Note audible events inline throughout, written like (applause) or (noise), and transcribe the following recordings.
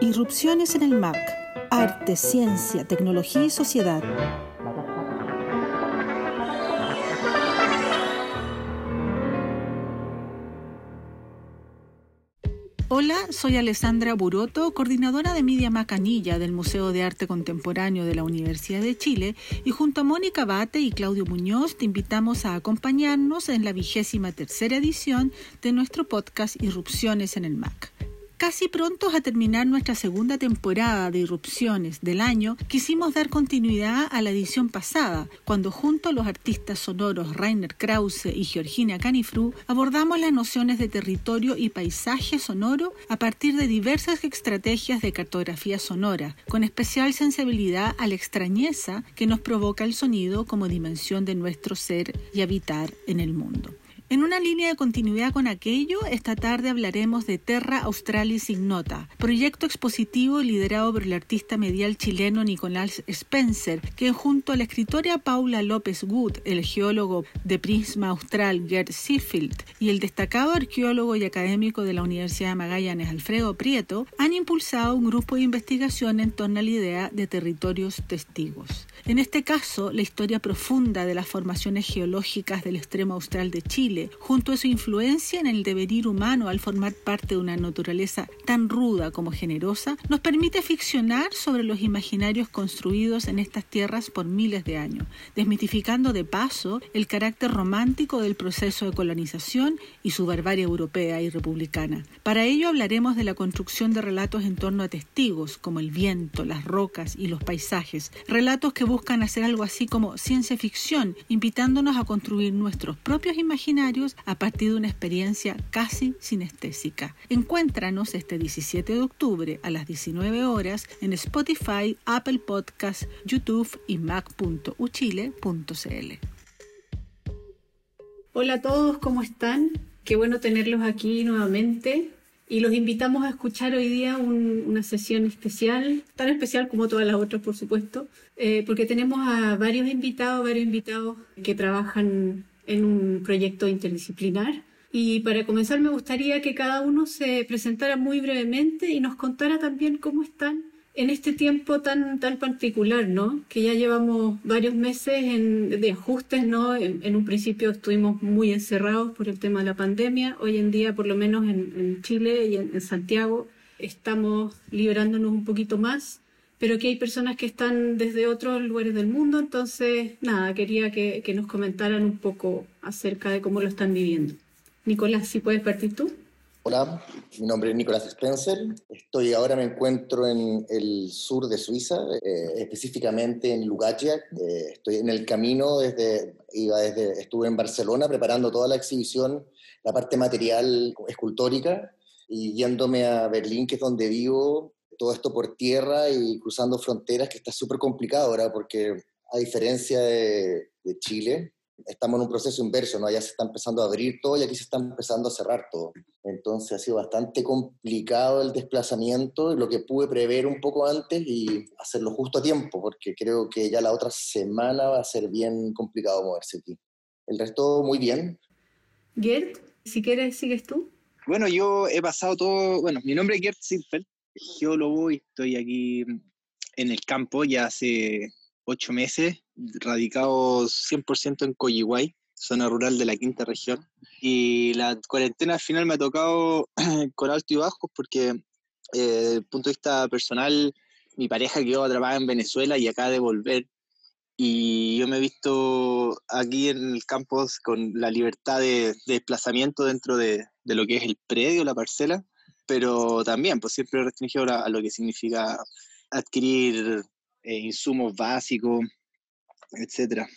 Irrupciones en el MAC. Arte, ciencia, tecnología y sociedad. Soy Alessandra Buroto, coordinadora de Media Macanilla del Museo de Arte Contemporáneo de la Universidad de Chile y junto a Mónica Bate y Claudio Muñoz te invitamos a acompañarnos en la vigésima tercera edición de nuestro podcast Irrupciones en el MAC. Casi prontos a terminar nuestra segunda temporada de Irrupciones del año, quisimos dar continuidad a la edición pasada, cuando junto a los artistas sonoros Rainer Krause y Georgina Canifru abordamos las nociones de territorio y paisaje sonoro a partir de diversas estrategias de cartografía sonora, con especial sensibilidad a la extrañeza que nos provoca el sonido como dimensión de nuestro ser y habitar en el mundo. En una línea de continuidad con aquello, esta tarde hablaremos de Terra Australis Ignota, proyecto expositivo liderado por el artista medial chileno Nicolás Spencer, que junto a la escritora Paula López Wood, el geólogo de Prisma Austral Gerd Seafield y el destacado arqueólogo y académico de la Universidad de Magallanes Alfredo Prieto, han impulsado un grupo de investigación en torno a la idea de territorios testigos. En este caso, la historia profunda de las formaciones geológicas del extremo austral de Chile, junto a su influencia en el devenir humano al formar parte de una naturaleza tan ruda como generosa, nos permite ficcionar sobre los imaginarios construidos en estas tierras por miles de años, desmitificando de paso el carácter romántico del proceso de colonización y su barbarie europea y republicana. Para ello hablaremos de la construcción de relatos en torno a testigos, como el viento, las rocas y los paisajes, relatos que buscan hacer algo así como ciencia ficción, invitándonos a construir nuestros propios imaginarios a partir de una experiencia casi sinestésica. Encuéntranos este 17 de octubre a las 19 horas en Spotify, Apple Podcasts, YouTube y mac.uchile.cl. Hola a todos, ¿cómo están? Qué bueno tenerlos aquí nuevamente y los invitamos a escuchar hoy día una sesión especial, tan especial como todas las otras, por supuesto, eh, porque tenemos a varios invitados, varios invitados que trabajan en un proyecto interdisciplinar. Y para comenzar me gustaría que cada uno se presentara muy brevemente y nos contara también cómo están en este tiempo tan, tan particular, ¿no? Que ya llevamos varios meses en, de ajustes, ¿no? En, un principio estuvimos muy encerrados por el tema de la pandemia. Hoy en día, por lo menos en, Chile y en, Santiago, estamos liberándonos un poquito más, pero que hay personas que están desde otros lugares del mundo. Entonces, nada, quería que, que nos comentaran un poco acerca de cómo lo están viviendo. Nicolás, si puedes partir tú. Hola, mi nombre es Nicolás Spencer. Estoy ahora me encuentro en el sur de Suiza, eh, específicamente en Lugacia. Eh, estoy en el camino desde iba desde estuve en Barcelona preparando toda la exhibición, la parte material escultórica y yéndome a Berlín, que es donde vivo, todo esto por tierra y cruzando fronteras, que está súper complicado ahora porque a diferencia de, de Chile, estamos en un proceso inverso, ¿no? Allá se está empezando a abrir todo y aquí se está empezando a cerrar todo. Entonces ha sido bastante complicado el desplazamiento, lo que pude prever un poco antes y hacerlo justo a tiempo, porque creo que ya la otra semana va a ser bien complicado moverse aquí. El resto muy bien. Gert, si quieres, sigues tú. Bueno, yo he pasado todo, bueno, mi nombre es Gert Sinfeld, geólogo y estoy aquí en el campo ya hace ocho meses, radicados 100% en Coyihuay, zona rural de la quinta región. Y la cuarentena al final me ha tocado (clears throat) con alto y bajos porque eh, desde el punto de vista personal, mi pareja quedó atrapada en Venezuela y acaba de volver. Y yo me he visto aquí en el campus con la libertad de, desplazamiento dentro de, de, lo que es el predio, la parcela, pero también pues siempre restringido a, a lo que significa adquirir eh, insumos básicos, etcétera.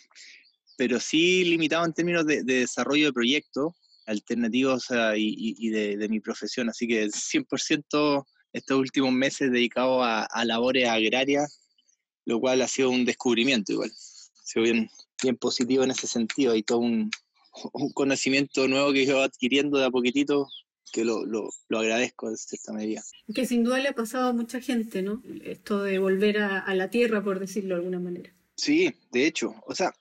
Pero sí limitado en términos de, desarrollo de proyectos alternativos y, de, mi profesión. Así que 100% estos últimos meses dedicados a, labores agrarias, lo cual ha sido un descubrimiento igual. Ha sido bien, bien positivo en ese sentido. Hay todo un, un conocimiento nuevo que yo adquiriendo de a poquitito que lo, lo, lo, agradezco de cierta medida. Que sin duda le ha pasado a mucha gente, ¿no? Esto de volver a, a la tierra, por decirlo de alguna manera. Sí, de hecho, o sea,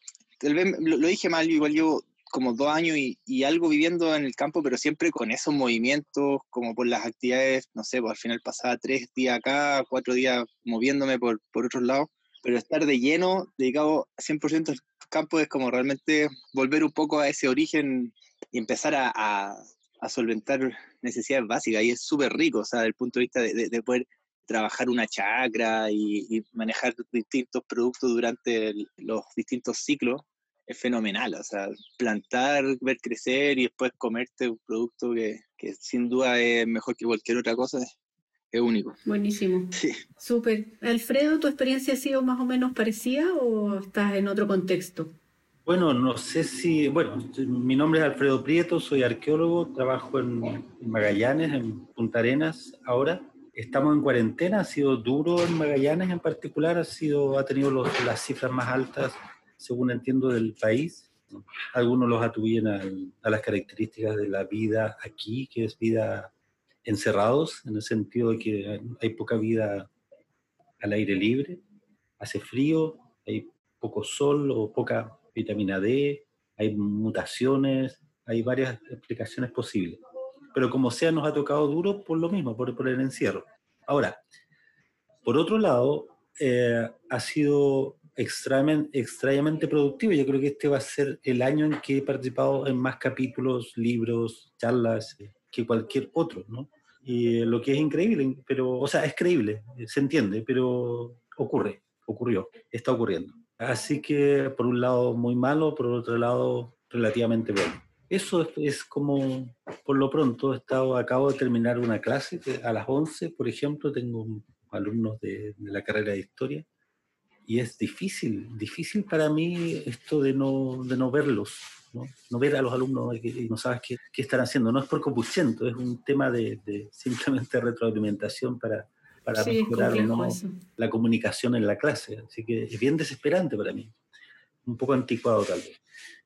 tal vez lo, dije mal, igual yo como dos años y, algo viviendo en el campo, pero siempre con esos movimientos, como por las actividades, no sé, pues al final pasaba tres días acá, cuatro días moviéndome por, por otros lados, pero estar de lleno, dedicado 100% al campo, es como realmente volver un poco a ese origen y empezar a, a, solventar necesidades básicas, y es súper rico, o sea, desde el punto de vista de, de, poder trabajar una chacra y, y, manejar distintos productos durante los distintos ciclos, es fenomenal. O sea, plantar, ver crecer y después comerte un producto que, que sin duda es mejor que cualquier otra cosa, es único. Buenísimo. Sí. Súper. Alfredo, ¿tu experiencia ha sido más o menos parecida o estás en otro contexto? Bueno, no sé si, bueno, mi nombre es Alfredo Prieto, soy arqueólogo, trabajo en, Magallanes, en Punta Arenas ahora. Estamos en cuarentena, ha sido duro en Magallanes en particular, ha, sido, ha tenido las cifras más altas según entiendo, del país. Algunos los atribuyen a, las características de la vida aquí, que es vida encerrados, en el sentido de que hay poca vida al aire libre, hace frío, hay poco sol o poca vitamina D, hay mutaciones, hay varias explicaciones posibles. Pero como sea, nos ha tocado duro por lo mismo, por, por el encierro. Ahora, por otro lado, eh, ha sido extrañamente, productivo. Yo creo que este va a ser el año en que he participado en más capítulos, libros, charlas eh, que cualquier otro, ¿no? Y lo que es increíble, pero, o sea, es creíble, se entiende, pero ocurre, ocurrió, está ocurriendo. Así que por un lado muy malo, por otro lado relativamente bueno. Eso es, como, por lo pronto, he estado, acabo de terminar una clase a las 11, por ejemplo, tengo alumnos de, de la carrera de historia y es difícil, difícil para mí esto de no, de no verlos, ¿no? no ver a los alumnos y no sabes qué, qué, están haciendo. No es por copuchento, es un tema de, de simplemente retroalimentación para, para mejorar la comunicación en la clase. Así que es bien desesperante para mí, un poco anticuado tal vez.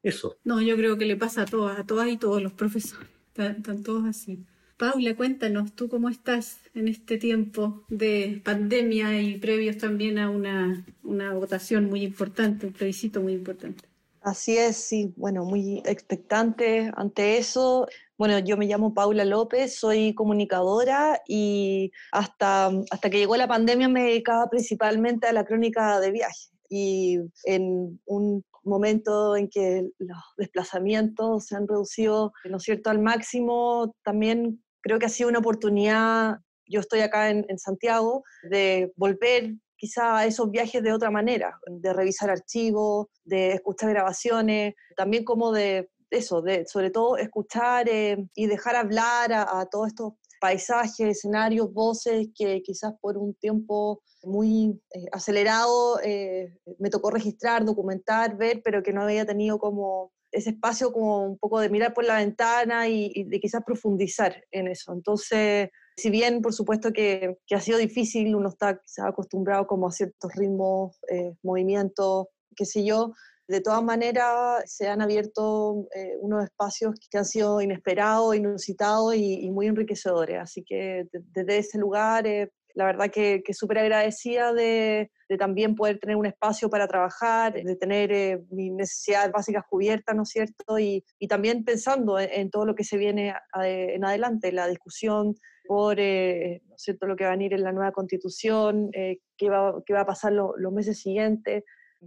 Eso. No, yo creo que le pasa a todas, a todas y todos los profesores, están todos así. Paula, cuéntanos, ¿tú cómo estás en este tiempo de pandemia y previos también a una, una votación muy importante, un plebiscito muy importante? Así es, sí, bueno, muy expectante ante eso. Bueno, yo me llamo Paula López, soy comunicadora y hasta, hasta que llegó la pandemia me dedicaba principalmente a la crónica de viaje. Y en un momento en que los desplazamientos se han reducido, ¿no es cierto?, al máximo, también creo que ha sido una oportunidad, yo estoy acá en, Santiago, de volver quizá a esos viajes de otra manera, de revisar archivos, de escuchar grabaciones, también como de eso, de sobre todo escuchar eh, y dejar hablar a, todos estos paisajes, escenarios, voces que quizás por un tiempo muy eh, acelerado eh, me tocó registrar, documentar, ver, pero que no había tenido como ese espacio como un poco de mirar por la ventana y, de quizás profundizar en eso. Entonces, si bien por supuesto que, ha sido difícil, uno está quizás acostumbrado como a ciertos ritmos, movimientos, qué sé yo, de todas maneras se han abierto eh, unos espacios que han sido inesperados, inusitados y, muy enriquecedores. Así que desde ese lugar eh, la verdad que, que súper agradecida de, también poder tener un espacio para trabajar, de tener eh, mis necesidades básicas cubiertas, ¿no es cierto? Y, también pensando en, todo lo que se viene en adelante, la discusión por ¿no es cierto? lo que va a venir en la nueva constitución, qué, va, qué va a pasar los meses siguientes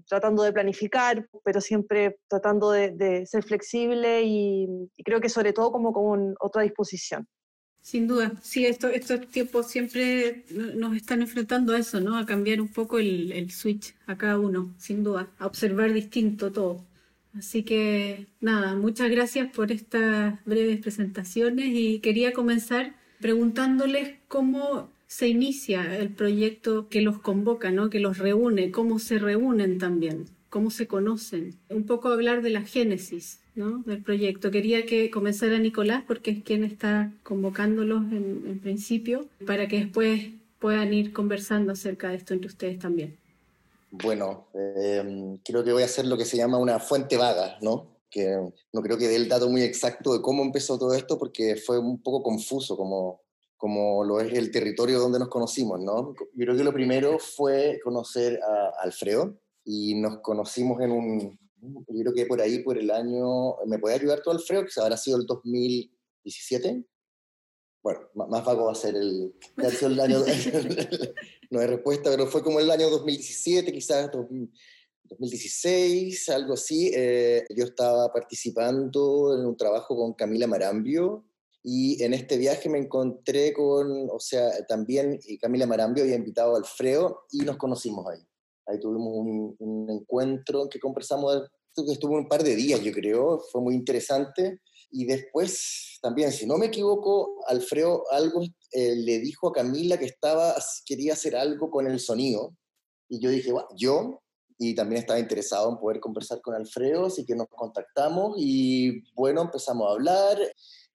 tratando de planificar, pero siempre tratando de, ser flexible y, y, creo que sobre todo como con otra disposición. Sin duda, sí, esto, estos tiempos siempre nos están enfrentando a eso, ¿no? A cambiar un poco el, el switch a cada uno, sin duda, a observar distinto todo. Así que nada, muchas gracias por estas breves presentaciones y quería comenzar preguntándoles cómo se inicia el proyecto que los convoca, ¿no? que los reúne, cómo se reúnen también, cómo se conocen. Un poco hablar de la génesis del proyecto. Quería que comenzara Nicolás porque es quien está convocándolos en, principio para que después puedan ir conversando acerca de esto entre ustedes también. Bueno, em, creo que voy a hacer lo que se llama una fuente vaga, ¿no? Que no creo que dé el dato muy exacto de cómo empezó todo esto porque fue un poco confuso como, como lo es el territorio donde nos conocimos, ¿no? Yo creo que lo primero fue conocer a Alfredo y nos conocimos en un, Yo creo que por ahí, por el año, ¿me puede ayudar tú, Alfredo? Que habrá sido el 2017. Bueno, más vago va a ser el, el año, (laughs) no hay respuesta, pero fue como el año 2017, quizás 2016, algo así. Eh, yo estaba participando en un trabajo con Camila Marambio, y en este viaje me encontré con, o sea, también Camila Marambio había invitado a Alfredo y nos conocimos ahí. Ahí tuvimos un, un encuentro que conversamos, estuvo un par de días yo creo, fue muy interesante. Y después también, si no me equivoco, Alfredo algo eh, le dijo a Camila que estaba, quería hacer algo con el sonido. Y yo dije, bueno, yo, y también estaba interesado en poder conversar con Alfredo, así que nos contactamos y bueno, empezamos a hablar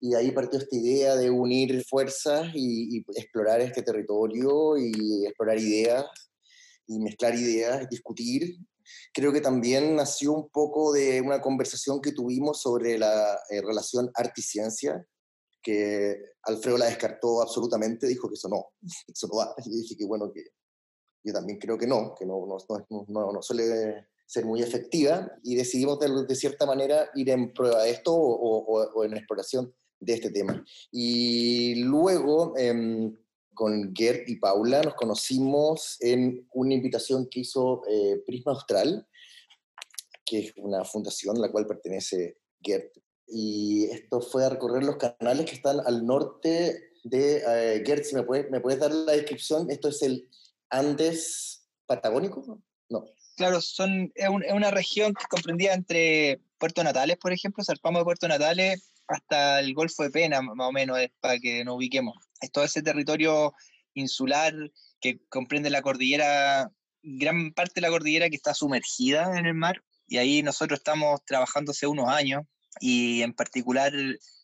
y de ahí partió esta idea de unir fuerzas y, explorar este territorio y explorar ideas y mezclar ideas, discutir. Creo que también nació un poco de una conversación que tuvimos sobre la eh, relación arte y ciencia, que Alfredo la descartó absolutamente, dijo que eso no, (laughs) eso no va. Y dije que bueno, que yo también creo que no, que no, no, no, no suele ser muy efectiva y decidimos de, de, cierta manera ir en prueba de esto o, o, o en exploración de este tema. Y luego, em, con Gert y Paula, nos conocimos en una invitación que hizo eh, Prisma Austral, que es una fundación a la cual pertenece Gert. Y esto fue a recorrer los canales que están al norte de eh, Gert. Si me puedes, me puedes dar la descripción, esto es el Andes Patagónico, ¿no? Claro, son, es, una región que comprendía entre Puerto Natales, por ejemplo, zarpamos de Puerto Natales hasta el Golfo de Pena, más o menos, para que nos ubiquemos. Es todo ese territorio insular que comprende la cordillera, gran parte de la cordillera que está sumergida en el mar, y ahí nosotros estamos trabajando hace unos años, y en particular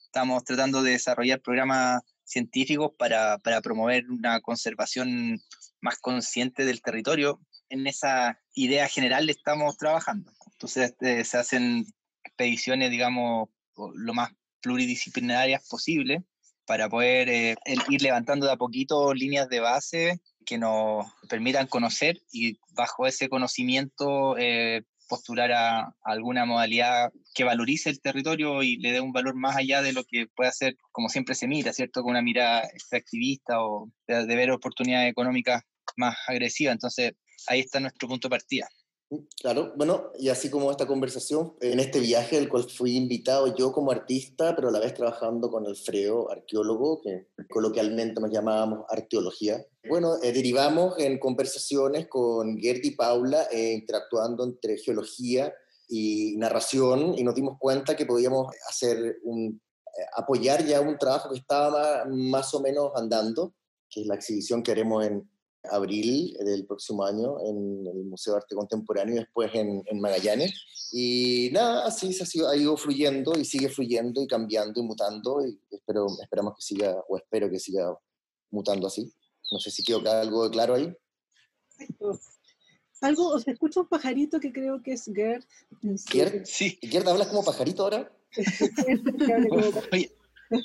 estamos tratando de desarrollar programas científicos para, para promover una conservación más consciente del territorio. En esa idea general estamos trabajando. Entonces este, se hacen expediciones, digamos, lo más pluridisciplinarias posibles para poder eh, ir levantando de a poquito líneas de base que nos permitan conocer y bajo ese conocimiento eh, postular a, alguna modalidad que valorice el territorio y le dé un valor más allá de lo que puede hacer, como siempre se mira, ¿cierto? Con una mirada extractivista o de, de ver oportunidades económicas más agresivas. Entonces, ahí está nuestro punto de partida. Claro, bueno, y así como esta conversación, en este viaje del cual fui invitado yo como artista, pero a la vez trabajando con Alfredo, arqueólogo, que coloquialmente nos llamábamos arqueología. Bueno, eh, derivamos en conversaciones con Gerd y Paula, eh, interactuando entre geología y narración, y nos dimos cuenta que podíamos hacer un, eh, apoyar ya un trabajo que estaba más o menos andando, que es la exhibición que haremos en, abril del próximo año en el Museo de Arte Contemporáneo y después en, Magallanes. Y nada, así se ha, sido, ha, ido fluyendo y sigue fluyendo y cambiando y mutando y espero, esperamos que siga, o espero que siga mutando así. No sé si quedó algo claro ahí. Algo, o se escucha un pajarito que creo que es Gerd. ¿Gerd? Sí. ¿Gerd hablas como pajarito ahora? (laughs)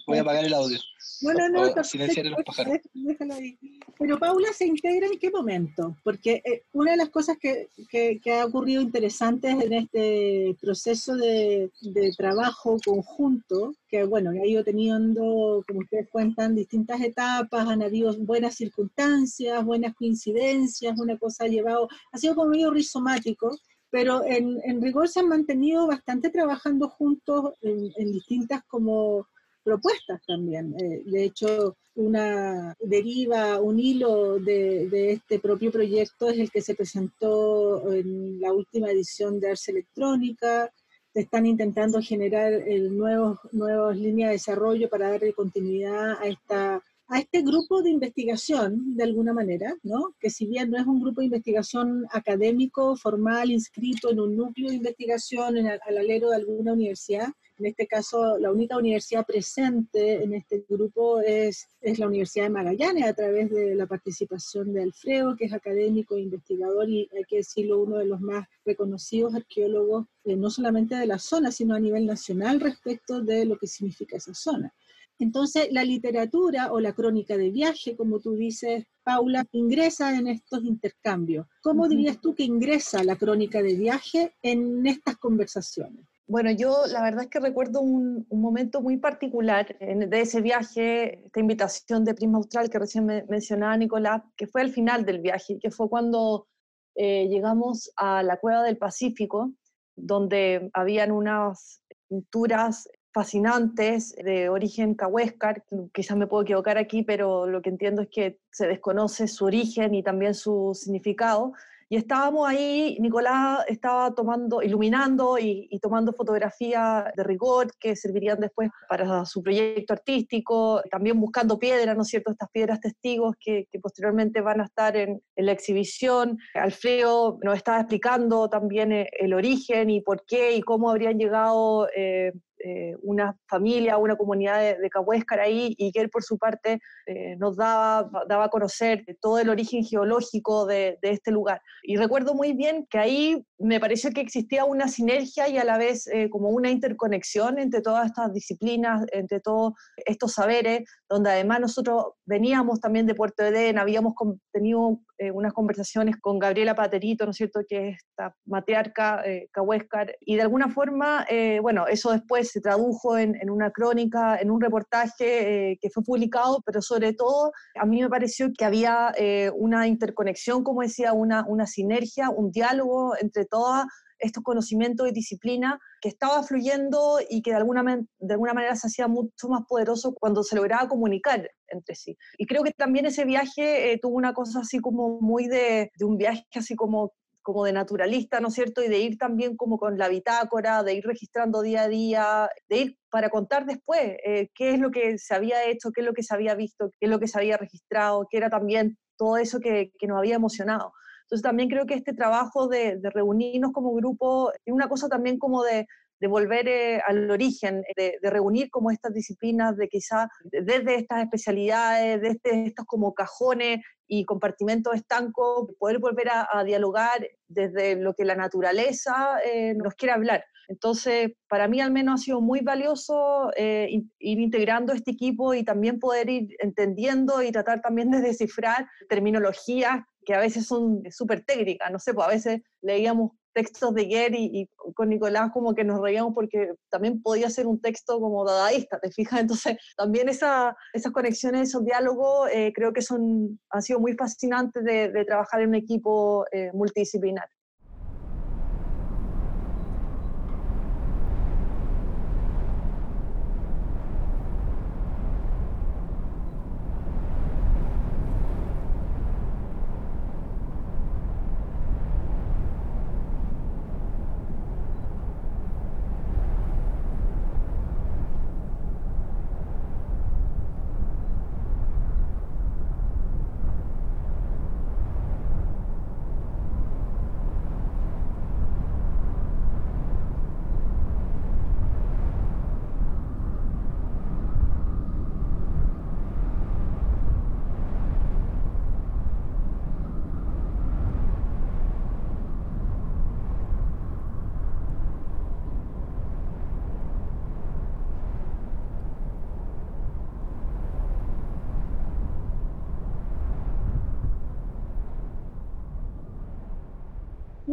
Voy a apagar el audio. Bueno, no, no, silenciar los pájaros. Déjalo ahí. Pero Paula se integra en qué momento? Porque eh, una de las cosas que, que, ha ocurrido interesantes en este proceso de, de, trabajo conjunto, que bueno, ha ido teniendo, como ustedes cuentan, distintas etapas, han habido buenas circunstancias, buenas coincidencias, una cosa ha llevado, ha sido como medio rizomático, pero en, en rigor se han mantenido bastante trabajando juntos en, en distintas como propuestas también. Eh, de hecho, una deriva, un hilo de, de, este propio proyecto es el que se presentó en la última edición de Arce Electrónica. Están intentando generar el nuevos, nuevas líneas de desarrollo para darle continuidad a esta a este grupo de investigación, de alguna manera, ¿no? que si bien no es un grupo de investigación académico, formal, inscrito en un núcleo de investigación en, al alero de alguna universidad, en este caso la única universidad presente en este grupo es, es la Universidad de Magallanes, a través de la participación de Alfredo, que es académico e investigador y hay que decirlo, uno de los más reconocidos arqueólogos, eh, no solamente de la zona, sino a nivel nacional respecto de lo que significa esa zona. Entonces, la literatura o la crónica de viaje, como tú dices, Paula, ingresa en estos intercambios. ¿Cómo dirías tú que ingresa la crónica de viaje en estas conversaciones? Bueno, yo la verdad es que recuerdo un, momento muy particular de ese viaje, esta invitación de Prisma Austral que recién mencionaba Nicolás, que fue al final del viaje, que fue cuando eh, llegamos a la Cueva del Pacífico, donde habían unas pinturas fascinantes de origen cahuéscar, quizás me puedo equivocar aquí, pero lo que entiendo es que se desconoce su origen y también su significado, y estábamos ahí, Nicolás estaba tomando, iluminando y, tomando fotografías de rigor que servirían después para su proyecto artístico, también buscando piedras, ¿no es cierto? Estas piedras testigos que, posteriormente van a estar en, la exhibición. Alfredo nos estaba explicando también eh, el origen y por qué y cómo habrían llegado eh, eh, una familia, una comunidad de, de Cahuéscar ahí y que él por su parte eh, nos daba, daba a conocer todo el origen geológico de, de, este lugar. Y recuerdo muy bien que ahí me pareció que existía una sinergia y a la vez eh, como una interconexión entre todas estas disciplinas, entre todos estos saberes, donde además nosotros veníamos también de Puerto Edén, habíamos tenido eh, unas conversaciones con Gabriela Paterito, ¿no es cierto?, que es esta matriarca eh, cahuéscar, y de alguna forma, eh, bueno, eso después se tradujo en, en una crónica, en un reportaje que fue publicado, pero sobre todo a mí me pareció que había una interconexión, como decía, una, una sinergia, un diálogo entre todas estos conocimientos y disciplina que estaba fluyendo y que de alguna, de alguna manera se hacía mucho más poderoso cuando se lograba comunicar entre sí. Y creo que también ese viaje eh, tuvo una cosa así como muy de, de un viaje así como como de naturalista, ¿no es cierto? Y de ir también como con la bitácora, de ir registrando día a día, de ir para contar después eh, qué es lo que se había hecho, qué es lo que se había visto, qué es lo que se había registrado, qué era también todo eso que, que nos había emocionado. Entonces también creo que este trabajo de, reunirnos como grupo es una cosa también como de, volver eh, al origen, de, reunir como estas disciplinas, de quizá desde estas especialidades, desde estos como cajones y compartimentos estancos, poder volver a, dialogar desde lo que la naturaleza eh, nos quiere hablar. Entonces, para mí al menos ha sido muy valioso eh, ir integrando este equipo y también poder ir entendiendo y tratar también de descifrar terminologías que a veces son súper técnicas, no sé, pues a veces leíamos textos de Gary y, con Nicolás como que nos reíamos porque también podía ser un texto como dadaísta, ¿te fijas? Entonces también esa, esas conexiones, esos diálogos eh, creo que son, han sido muy fascinantes de, trabajar en un equipo eh, multidisciplinar.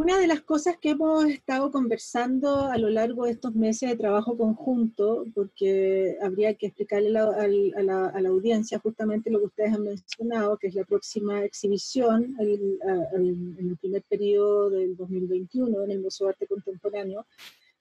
Una de las cosas que hemos estado conversando a lo largo de estos meses de trabajo conjunto, porque habría que explicarle a la, audiencia justamente lo que ustedes han mencionado, que es la próxima exhibición en el primer periodo del 2021 en el Museo de Arte Contemporáneo,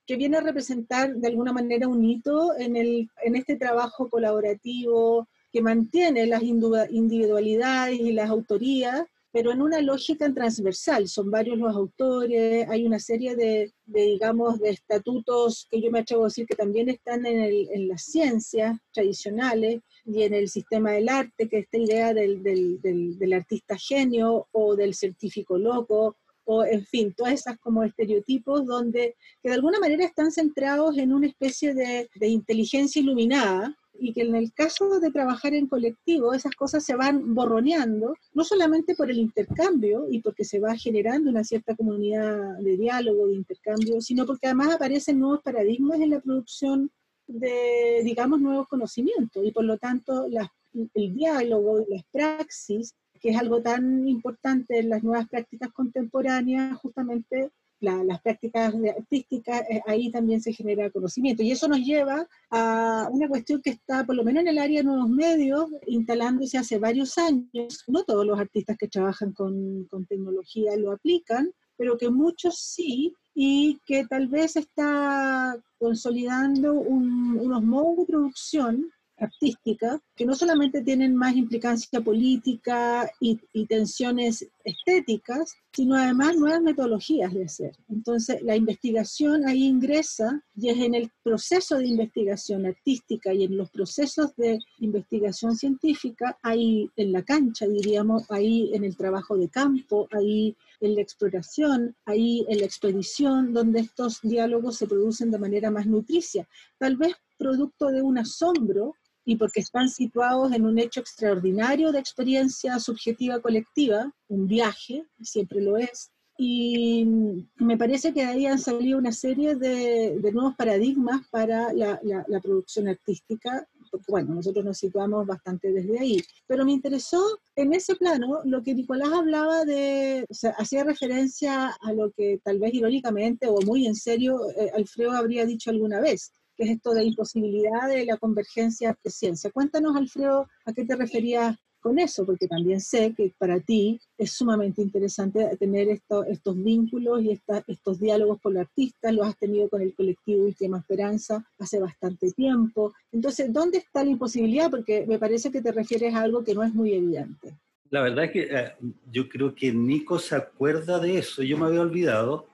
que viene a representar de alguna manera un hito en, el, en este trabajo colaborativo que mantiene las individualidades y las autorías pero en una lógica transversal. Son varios los autores, hay una serie de, digamos, de estatutos que yo me atrevo a decir que también están en, el, en las ciencias tradicionales y en el sistema del arte, que esta idea del, del, del, artista genio o del científico loco, o en fin, todas esas como estereotipos donde que de alguna manera están centrados en una especie de, de inteligencia iluminada, y que en el caso de trabajar en colectivo esas cosas se van borroneando, no solamente por el intercambio y porque se va generando una cierta comunidad de diálogo, de intercambio, sino porque además aparecen nuevos paradigmas en la producción de, digamos, nuevos conocimientos. Y por lo tanto el diálogo y las praxis, que es algo tan importante en las nuevas prácticas contemporáneas, justamente las prácticas artísticas, eh, ahí también se genera conocimiento. Y eso nos lleva a una cuestión que está, por lo menos en el área de nuevos medios, instalándose hace varios años. No todos los artistas que trabajan con, con tecnología lo aplican, pero que muchos sí, y que tal vez está consolidando unos modos de producción artística que no solamente tienen más implicancia política y, tensiones estéticas, sino además nuevas metodologías de hacer. Entonces, la investigación ahí ingresa y es en el proceso de investigación artística y en los procesos de investigación científica, ahí en la cancha, diríamos, ahí en el trabajo de campo, ahí en la exploración, ahí en la expedición, donde estos diálogos se producen de manera más nutricia. Tal vez producto de un asombro y porque están situados en un hecho extraordinario de experiencia subjetiva colectiva, un viaje, siempre lo es, y me parece que ahí han salido una serie de, nuevos paradigmas para la, producción artística, porque bueno, nosotros nos situamos bastante desde ahí, pero me interesó en ese plano lo que Nicolás hablaba de, o sea, hacía referencia a lo que tal vez irónicamente o muy en serio eh, Alfredo habría dicho alguna vez, que es esto de imposibilidad de la convergencia de ciencia. Cuéntanos, Alfredo, a qué te referías con eso, porque también sé que para ti es sumamente interesante tener estos vínculos y estos diálogos con los artistas, los has tenido con el colectivo Última Esperanza hace bastante tiempo. Entonces, ¿dónde está la imposibilidad? Porque me parece que te refieres a algo que no es muy evidente. La verdad es que eh, yo creo que Nico se acuerda de eso, yo me había olvidado,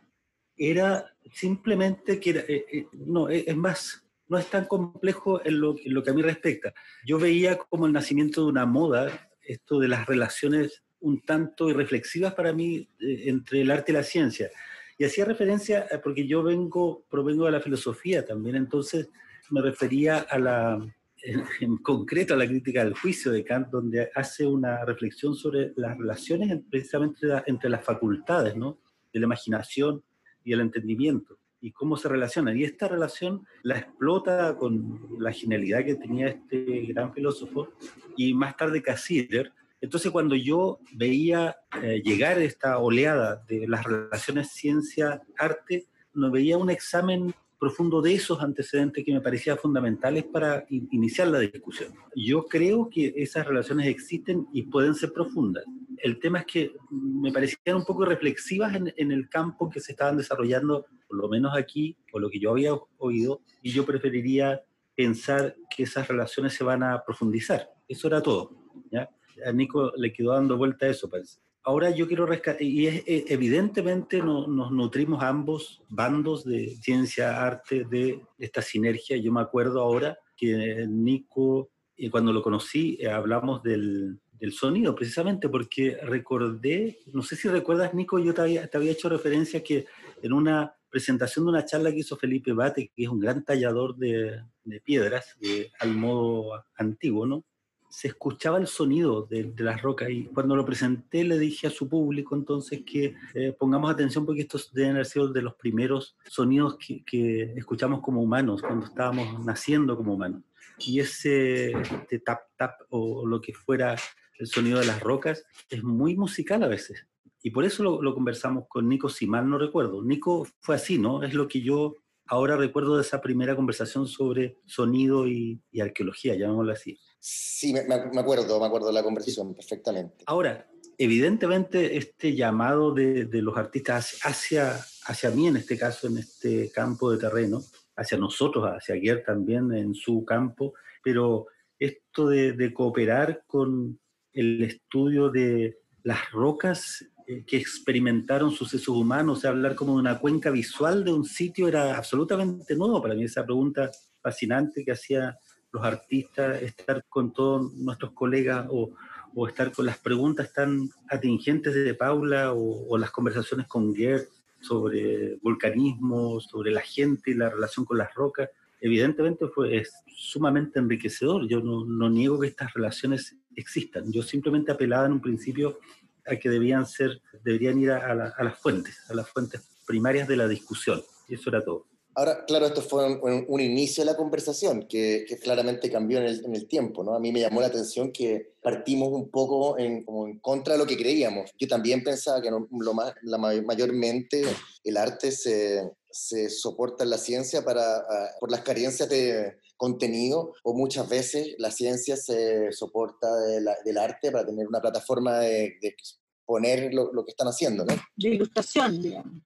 era simplemente que, eh, eh, no, es más, no es tan complejo en lo, en que a mí respecta. Yo veía como el nacimiento de una moda, esto de las relaciones un tanto irreflexivas para mí eh, entre el arte y la ciencia. Y hacía referencia, porque yo vengo, provengo de la filosofía también, entonces me refería a la, en, concreto a la crítica del juicio de Kant, donde hace una reflexión sobre las relaciones precisamente entre las facultades, ¿no? de la imaginación y el entendimiento y cómo se relacionan. Y esta relación la explota con la genialidad que tenía este gran filósofo y más tarde Cassirer. Entonces cuando yo veía eh, llegar esta oleada de las relaciones ciencia-arte, no veía un examen profundo de esos antecedentes que me parecían fundamentales para iniciar la discusión. Yo creo que esas relaciones existen y pueden ser profundas. El tema es que me parecían un poco reflexivas en, el campo que se estaban desarrollando, por lo menos aquí, por lo que yo había oído, y yo preferiría pensar que esas relaciones se van a profundizar. Eso era todo. ¿ya? A Nico le quedó dando vuelta a eso, parece ahora yo quiero rescatar, y eh, evidentemente nos nutrimos ambos bandos de ciencia, arte, de esta sinergia. Yo me acuerdo ahora que Nico, eh, cuando lo conocí, eh, hablamos del, del, sonido, precisamente porque recordé, no sé si recuerdas, Nico, yo te había, te había hecho referencia que en una presentación de una charla que hizo Felipe Bate, que es un gran tallador de, de piedras, al modo antiguo, ¿no? se escuchaba el sonido de, las rocas y cuando lo presenté le dije a su público entonces que eh, pongamos atención porque estos deben haber sido de los primeros sonidos que, escuchamos como humanos cuando estábamos naciendo como humanos. Y ese este tap tap o, lo que fuera el sonido de las rocas es muy musical a veces. Y por eso lo, conversamos con Nico, si mal no recuerdo. Nico fue así, ¿no? Es lo que yo ahora recuerdo de esa primera conversación sobre sonido y, y arqueología, llamémoslo así. Sí, me, acuerdo, me acuerdo de la conversación perfectamente. Ahora, evidentemente este llamado de, los artistas hacia, hacia mí en este caso, en este campo de terreno, hacia nosotros, hacia Guer también en su campo, pero esto de, cooperar con el estudio de las rocas eh, que experimentaron sucesos humanos, o sea, hablar como de una cuenca visual de un sitio era absolutamente nuevo. Para mí, esa pregunta fascinante que hacía los artistas, estar con todos nuestros colegas o, o estar con las preguntas tan atingentes de Paula o, las conversaciones con Gerd sobre vulcanismo, sobre la gente y la relación con las rocas, evidentemente fue, es sumamente enriquecedor. Yo no, no, niego que estas relaciones existan. Yo simplemente apelaba en un principio a que debían ser, deberían ir a, a las fuentes, a las fuentes primarias de la discusión. Y eso era todo. Ahora, claro, esto fue un, inicio de la conversación que, claramente cambió en el, en el, tiempo, ¿no? A mí me llamó la atención que partimos un poco en, como en contra de lo que creíamos. Yo también pensaba que lo más, la, mayormente el arte se, se soporta en la ciencia para, por las carencias de contenido o muchas veces la ciencia se soporta del arte para tener una plataforma de, de exponer lo, lo, que están haciendo, ¿no? De ilustración, digamos.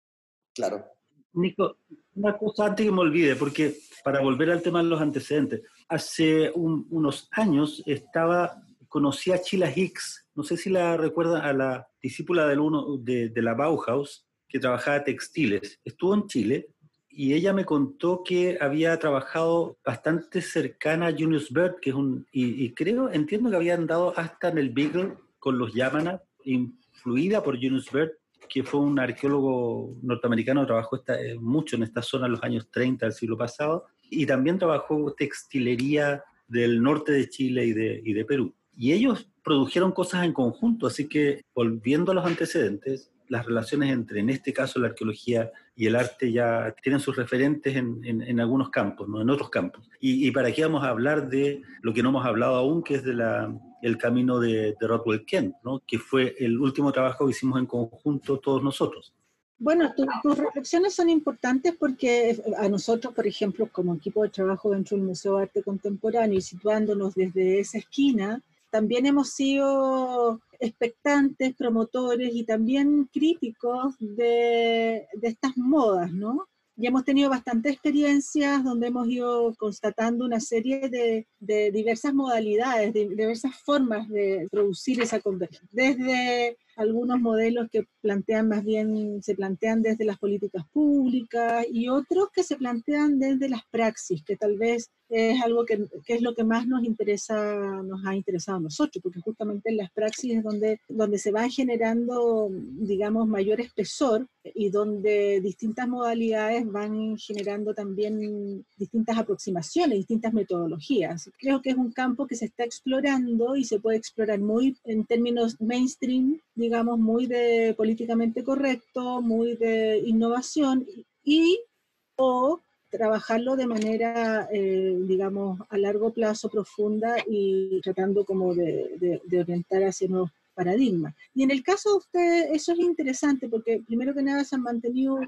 Claro. Nico, una cosa antes que me olvide, porque para volver al tema de los antecedentes, hace unos años estaba, conocí a Chila Hicks, no sé si la recuerdan, a la discípula del uno, de, de la Bauhaus, que trabajaba textiles. Estuvo en Chile y ella me contó que había trabajado bastante cercana a Junius Bird, que es un, y, creo, entiendo que había andado hasta en el Beagle con los Yamana, influida por Junius Bird, que fue un arqueólogo norteamericano, trabajó eh, mucho en esta zona en los años 30 del siglo pasado, y también trabajó textilería del norte de Chile y de, y de Perú. Y ellos produjeron cosas en conjunto, así que volviendo a los antecedentes, las relaciones entre, en este caso, la arqueología y el arte ya tienen sus referentes en, en, algunos campos, ¿no? en otros campos. Y, y, para aquí vamos a hablar de lo que no hemos hablado aún, que es de la, el camino de, de Rockwell Kent, ¿no? que fue el último trabajo que hicimos en conjunto todos nosotros. Bueno, tus reflexiones son importantes porque a nosotros, por ejemplo, como equipo de trabajo dentro del Museo de Arte Contemporáneo y situándonos desde esa esquina, también hemos sido expectantes, promotores y también críticos de, de estas modas, ¿no? Y hemos tenido bastantes experiencias donde hemos ido constatando una serie de, diversas modalidades, de diversas formas de producir esa conversación. Desde algunos modelos que plantean más bien, se plantean desde las políticas públicas y otros que se plantean desde las praxis, que tal vez es algo que, que, es lo que más nos interesa, nos ha interesado a nosotros, porque justamente en las praxis es donde, donde se va generando, digamos, mayor espesor y donde distintas modalidades van generando también distintas aproximaciones, distintas metodologías. Creo que es un campo que se está explorando y se puede explorar muy en términos mainstream, digamos, muy de políticamente correcto, muy de innovación y o trabajarlo de manera, eh, digamos, a largo plazo, profunda y tratando como de, de, orientar hacia nuevos paradigmas. Y en el caso de ustedes, eso es interesante porque primero que nada se han mantenido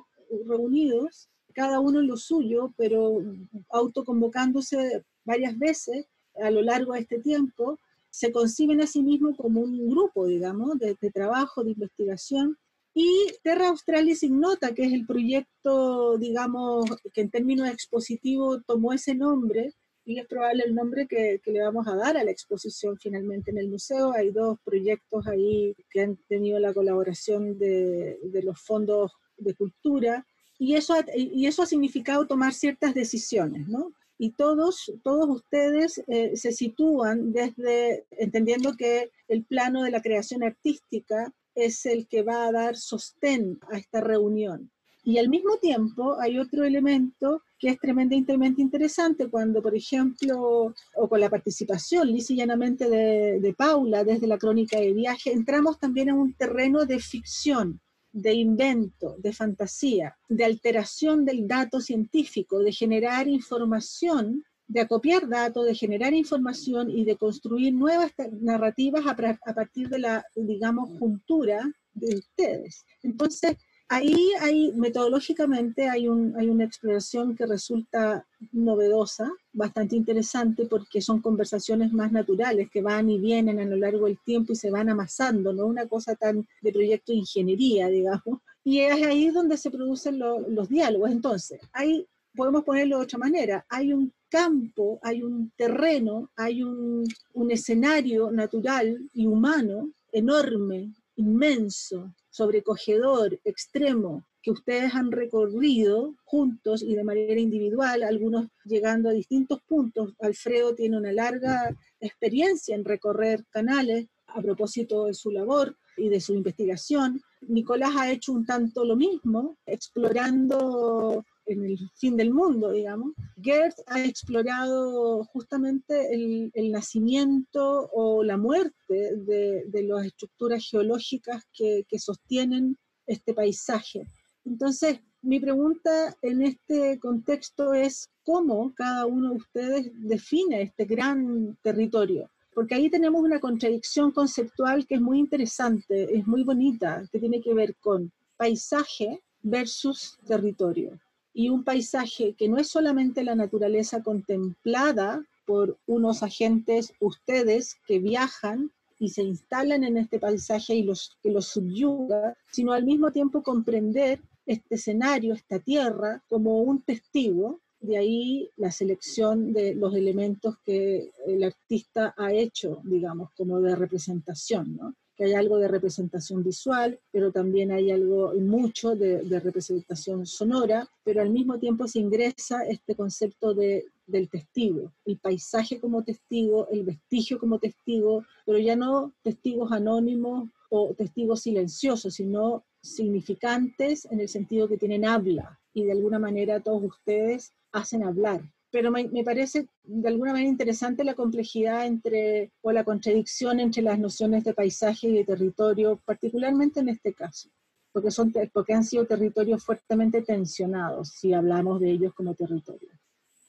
reunidos, cada uno en lo suyo, pero autoconvocándose varias veces a lo largo de este tiempo, se conciben a sí mismos como un grupo, digamos, de, de trabajo, de investigación, y Terra Australis Ignota, que es el proyecto, digamos, que en términos expositivos tomó ese nombre, y es probable el nombre que, que, le vamos a dar a la exposición finalmente en el museo. Hay dos proyectos ahí que han tenido la colaboración de, de los fondos de cultura, y eso, y eso ha significado tomar ciertas decisiones, ¿no? Y todos, todos ustedes eh, se sitúan desde, entendiendo que el plano de la creación artística es el que va a dar sostén a esta reunión. Y al mismo tiempo hay otro elemento que es tremendamente interesante cuando, por ejemplo, o con la participación lisa y llanamente de, de Paula desde la crónica de viaje, entramos también en un terreno de ficción, de invento, de fantasía, de alteración del dato científico, de generar información de acopiar datos, de generar información y de construir nuevas narrativas a, partir de la, digamos, juntura de ustedes. Entonces, ahí hay, metodológicamente, hay, un, hay una exploración que resulta novedosa, bastante interesante, porque son conversaciones más naturales que van y vienen a lo largo del tiempo y se van amasando, no una cosa tan de proyecto de ingeniería, (laughs) digamos. Y es ahí donde se producen los diálogos. Entonces, hay podemos ponerlo de otra manera, hay un campo, hay un terreno, hay un, un escenario natural y humano enorme, inmenso, sobrecogedor, extremo, que ustedes han recorrido juntos y de manera individual, algunos llegando a distintos puntos. Alfredo tiene una larga experiencia en recorrer canales a propósito de su labor y de su investigación. Nicolás ha hecho un tanto lo mismo, explorando en el fin del mundo, digamos, Gert ha explorado justamente el, el nacimiento o la muerte de, de las estructuras geológicas que, que, sostienen este paisaje. Entonces, mi pregunta en este contexto es cómo cada uno de ustedes define este gran territorio. Porque ahí tenemos una contradicción conceptual que es muy interesante, es muy bonita, que tiene que ver con paisaje versus territorio. Y un paisaje que no es solamente la naturaleza contemplada por unos agentes, ustedes, que viajan y se instalan en este paisaje y los, que los subyuga, sino al mismo tiempo comprender este escenario, esta tierra, como un testigo, de ahí la selección de los elementos que el artista ha hecho, digamos, como de representación, ¿no? Que hay algo de representación visual, pero también hay algo mucho de, de, representación sonora, pero al mismo tiempo se ingresa este concepto de, del testigo, el paisaje como testigo, el vestigio como testigo, pero ya no testigos anónimos o testigos silenciosos, sino significantes en el sentido que tienen habla y de alguna manera todos ustedes hacen hablar. Pero me, me, parece de alguna manera interesante la complejidad entre o la contradicción entre las nociones de paisaje y de territorio, particularmente en este caso, porque, son, porque han sido territorios fuertemente tensionados si hablamos de ellos como territorio.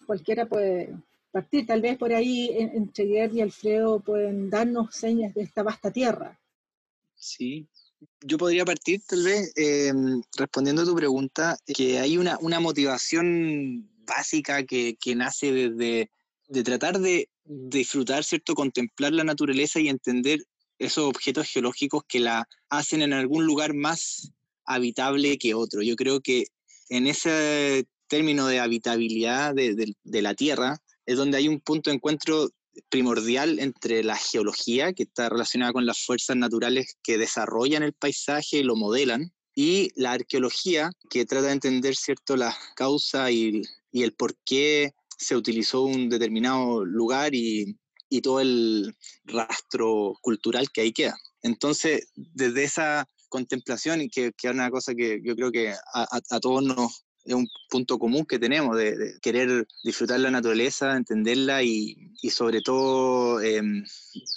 Cualquiera puede partir, tal vez por ahí entre Guer y Alfredo pueden darnos señas de esta vasta tierra. Sí, yo podría partir tal vez eh, respondiendo a tu pregunta, que hay una, una motivación básica que, que nace desde de tratar de disfrutar, ¿cierto? Contemplar la naturaleza y entender esos objetos geológicos que la hacen en algún lugar más habitable que otro. Yo creo que en ese término de habitabilidad de, la Tierra es donde hay un punto de encuentro primordial entre la geología, que está relacionada con las fuerzas naturales que desarrollan el paisaje y lo modelan, y la arqueología, que trata de entender cierto la causa y, y el por qué se utilizó un determinado lugar y, y, todo el rastro cultural que ahí queda. Entonces, desde esa contemplación, y que, que es una cosa que yo creo que a, a, a todos nos, es un punto común que tenemos de, de, querer disfrutar la naturaleza, entenderla y, y sobre todo eh,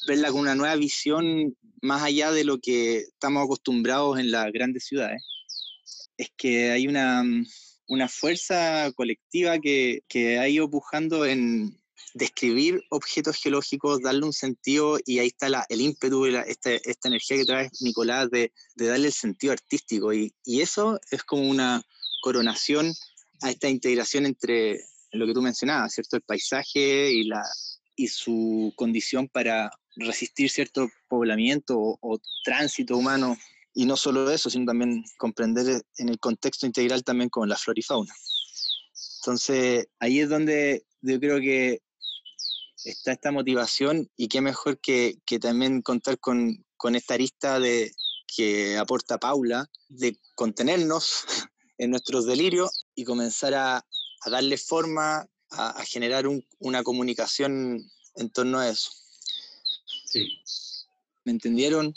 verla con una nueva visión más allá de lo que estamos acostumbrados en las grandes ciudades. Es que hay una, una fuerza colectiva que, que ha ido pujando en describir objetos geológicos, darle un sentido y ahí está la, el ímpetu, la, esta, esta energía que trae Nicolás de, de darle el sentido artístico y, y eso es como una coronación a esta integración entre lo que tú mencionabas, ¿cierto? El paisaje y, la, y su condición para resistir cierto poblamiento o, o, tránsito humano. Y no solo eso, sino también comprender en el contexto integral también con la flora y fauna. Entonces, ahí es donde yo creo que está esta motivación y qué mejor que, que también contar con, con esta arista de, que aporta Paula, de contenernos (laughs) en nuestros delirios y comenzar a, a darle forma, a, a generar un, una comunicación en torno a eso. Sí. ¿Me entendieron?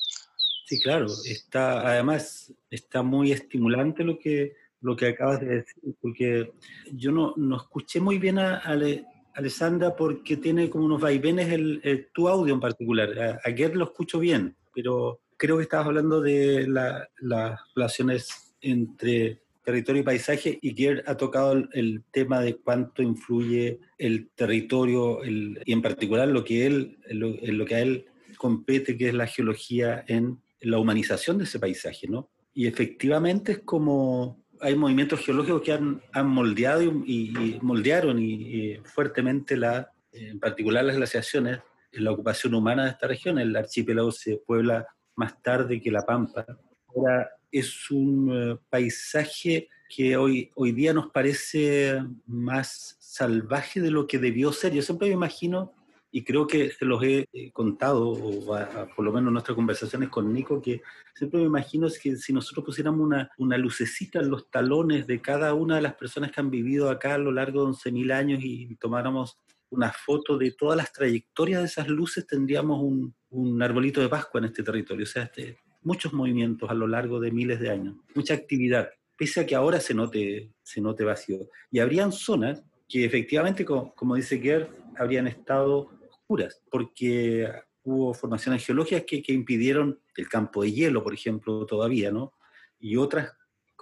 Sí, claro. Está, además, está muy estimulante lo que, lo que acabas de decir, porque yo no, no escuché muy bien a, a Ale, Alessandra porque tiene como unos vaivenes el, tu audio en particular. Ayer lo escucho bien, pero creo que estabas hablando de la, las relaciones entre territorio y paisaje, y Gier ha tocado el, tema de cuánto influye el territorio el, y en particular lo que, él, lo, lo que a él compete, que es la geología en la humanización de ese paisaje, ¿no? Y efectivamente es como hay movimientos geológicos que han, han moldeado y, moldearon y, y, fuertemente la, en particular las glaciaciones, la ocupación humana de esta región. El archipiélago se puebla más tarde que la Pampa. Ahora, es un uh, paisaje que hoy, hoy día nos parece más salvaje de lo que debió ser. Yo siempre me imagino, y creo que se los he contado, o a, a, por lo menos en nuestras conversaciones con Nico, que siempre me imagino que si nosotros pusiéramos una, una lucecita en los talones de cada una de las personas que han vivido acá a lo largo de 11.000 años y tomáramos una foto de todas las trayectorias de esas luces, tendríamos un, un arbolito de Pascua en este territorio. O sea, este, muchos movimientos a lo largo de miles de años, mucha actividad, pese a que ahora se note, se note vacío. Y habrían zonas que efectivamente, como, como dice Gerd, habrían estado oscuras, porque hubo formaciones geológicas que, que, impidieron el campo de hielo, por ejemplo, todavía, ¿no? Y otras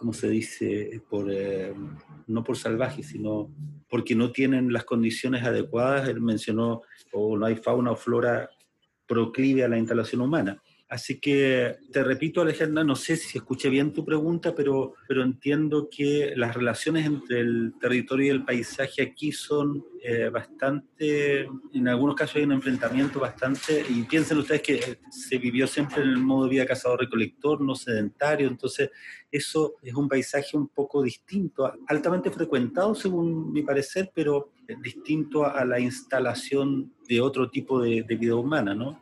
¿cómo se dice? Por, eh, no por salvajes, sino porque no tienen las condiciones adecuadas. Él mencionó, o no hay fauna o flora proclive a la instalación humana. Así que te repito, Alejandra, no sé si escuché bien tu pregunta, pero, pero entiendo que las relaciones entre el territorio y el paisaje aquí son eh, bastante, en algunos casos hay un enfrentamiento bastante, y piensen ustedes que se vivió siempre en el modo de vida cazador-recolector, no sedentario, entonces eso es un paisaje un poco distinto, altamente frecuentado según mi parecer, pero distinto a la instalación de otro tipo de vida humana, ¿no?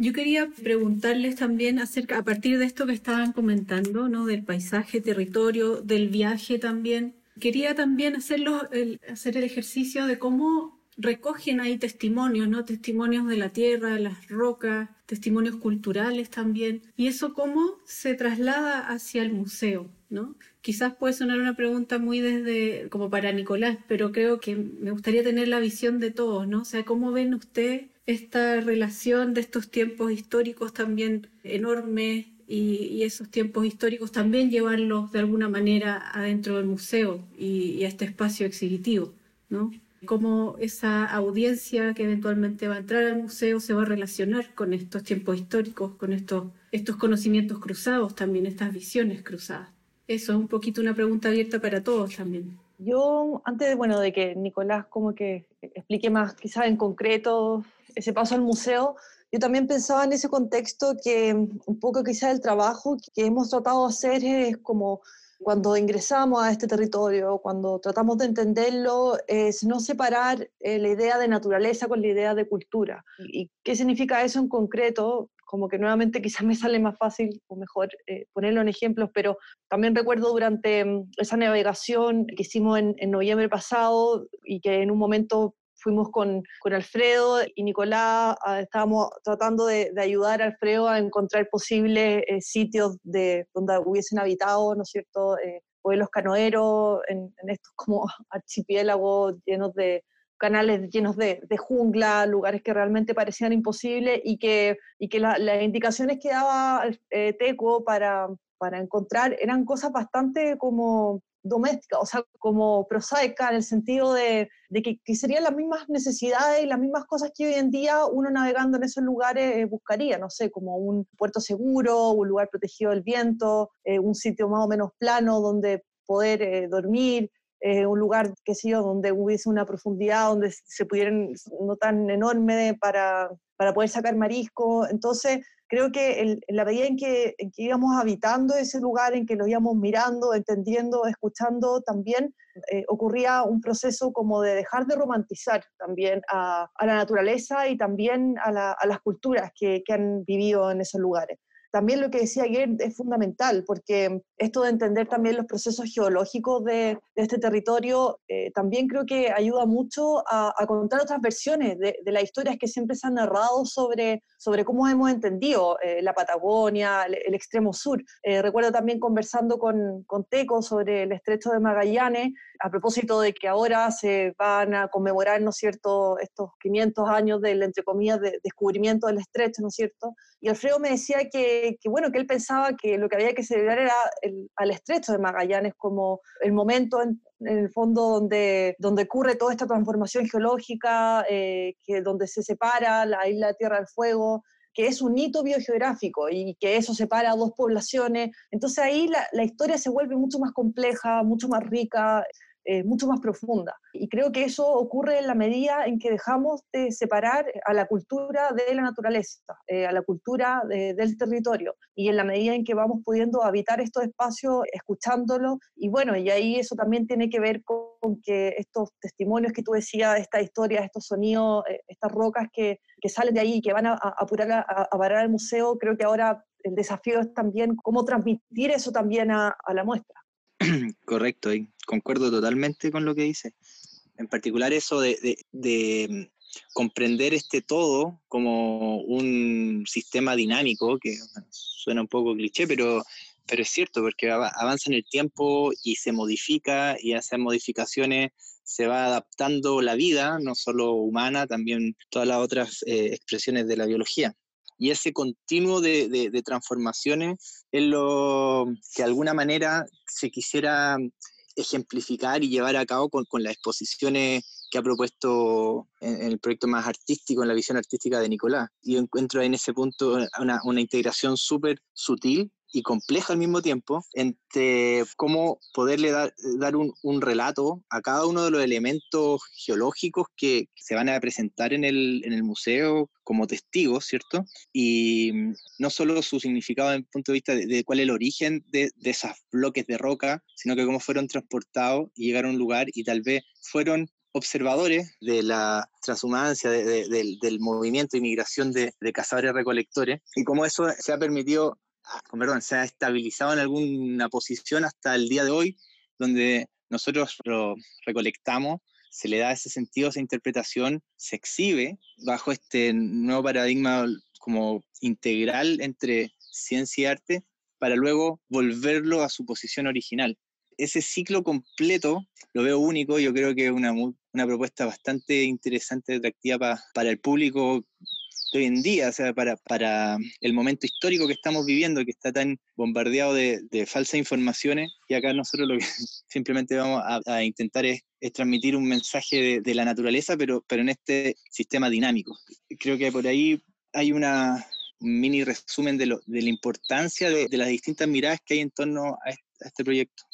Yo quería preguntarles también acerca, a partir de esto que estaban comentando, ¿no? Del paisaje, territorio, del viaje también. Quería también hacerlo, hacer el ejercicio de cómo recogen ahí testimonios, ¿no? Testimonios de la tierra, de las rocas, testimonios culturales también. Y eso cómo se traslada hacia el museo, ¿no? Quizás puede sonar una pregunta muy desde, como para Nicolás, pero creo que me gustaría tener la visión de todos, ¿no? O sea, ¿cómo ven ustedes esta relación de estos tiempos históricos también enormes y, esos tiempos históricos también llevarlos de alguna manera adentro del museo y, a este espacio exhibitivo, ¿no? Cómo esa audiencia que eventualmente va a entrar al museo se va a relacionar con estos tiempos históricos, con estos, estos conocimientos cruzados también, estas visiones cruzadas. Eso es un poquito una pregunta abierta para todos también. Yo, antes bueno, de que Nicolás como que explique más quizás en concreto ese paso al museo, yo también pensaba en ese contexto que un poco quizás el trabajo que hemos tratado de hacer es como cuando ingresamos a este territorio, cuando tratamos de entenderlo, es no separar eh, la idea de naturaleza con la idea de cultura. ¿Y qué significa eso en concreto? Como que nuevamente quizás (laughs) me sale más fácil o mejor eh, ponerlo en ejemplos, pero también recuerdo durante mm, esa navegación que hicimos en, en noviembre pasado y que en un momento fuimos con, con Alfredo y Nicolás, ah, estábamos tratando de, ayudar a Alfredo a encontrar posibles eh, sitios de, donde hubiesen habitado, ¿no es cierto?, eh, pueblos canoeros, en, estos como (laughs) archipiélagos llenos de canales llenos de, jungla, lugares que realmente parecían imposibles y que, y que las indicaciones que daba eh, Teco para, para encontrar eran cosas bastante como doméstica, o sea, como prosaica, en el sentido de, que, serían las mismas necesidades y las mismas cosas que hoy en día uno navegando en esos lugares eh, buscaría, no sé, como un puerto seguro, un lugar protegido del viento, eh, un sitio más o menos plano donde poder eh, dormir, un lugar, qué sé yo, donde hubiese una profundidad, donde se pudieran, no tan enorme para, para poder sacar marisco. Entonces, creo que en la medida en que, íbamos habitando ese lugar, en que lo íbamos mirando, entendiendo, escuchando, también eh, ocurría un proceso como de dejar de romantizar también a, la naturaleza y también a, las culturas que han vivido en esos lugares. También lo que decía ayer es fundamental, porque esto de entender también los procesos geológicos de, este territorio eh, también creo que ayuda mucho a, contar otras versiones de, las historias que siempre se han narrado sobre, sobre cómo hemos entendido eh, la Patagonia, el, extremo sur. Eh, recuerdo también conversando con, con Teco sobre el estrecho de Magallanes, a propósito de que ahora se van a conmemorar, ¿no es cierto?, estos 500 años del, entre comillas, de descubrimiento del estrecho, ¿no es cierto? Y Alfredo me decía que, que, bueno, que él pensaba que lo que había que celebrar era el, al estrecho de Magallanes como el momento en, el fondo donde, donde ocurre toda esta transformación geológica, eh, que donde se separa la isla Tierra del Fuego, que es un hito biogeográfico y que eso separa a dos poblaciones. Entonces ahí la, la historia se vuelve mucho más compleja, mucho más rica. Eh, mucho más profunda. Y creo que eso ocurre en la medida en que dejamos de separar a la cultura de la naturaleza, eh, a la cultura del territorio, y en la medida en que vamos pudiendo habitar estos espacios, escuchándolos, y bueno, y ahí eso también tiene que ver con, que estos testimonios que tú decías, esta historia, estos sonidos, eh, estas rocas que, que, salen de ahí y que van a, apurar a, a, parar al museo, creo que ahora el desafío es también cómo transmitir eso también a, a la muestra. (clears throat) Correcto, y concuerdo totalmente con lo que dice. En particular eso de, mm, comprender este todo como un sistema dinámico, que suena un poco cliché, pero, pero es cierto, porque avanza en el tiempo y se modifica y hace modificaciones se va adaptando la vida, no solo humana, también todas las otras eh, expresiones de la biología. Y ese continuo de, de, transformaciones es lo que de alguna manera se quisiera ejemplificar y llevar a cabo con, con las exposiciones que ha propuesto en, el proyecto más artístico, en la visión artística de Nicolás. Y yo encuentro en ese punto una, una integración súper sutil y compleja al mismo tiempo entre cómo poderle dar, un, relato a cada uno de los elementos geológicos que se van a presentar en el, museo como testigos, ¿cierto? Y no solo su significado desde el punto de vista de, cuál es el origen de, esos bloques de roca, sino que cómo fueron transportados y llegaron a un lugar y tal vez fueron observadores de la transhumancia, de, del, del, movimiento de inmigración de, de cazadores-recolectores, y cómo eso se ha permitido perdón, se ha estabilizado en alguna posición hasta el día de hoy, donde nosotros lo recolectamos, se le da ese sentido, esa interpretación, se exhibe bajo este nuevo paradigma como integral entre ciencia y arte, para luego volverlo a su posición original. Ese ciclo completo lo veo único, yo creo que es una, una propuesta bastante interesante atractiva para el público hoy en día, o sea, para, para el momento histórico que estamos viviendo, que está tan bombardeado de, de falsas informaciones, y acá nosotros lo que (laughs) simplemente vamos a, intentar es, transmitir un mensaje de, la naturaleza, pero, pero en este sistema dinámico. Creo que por ahí hay una, un mini resumen de, lo, de la importancia de, de, las distintas miradas que hay en torno a este proyecto.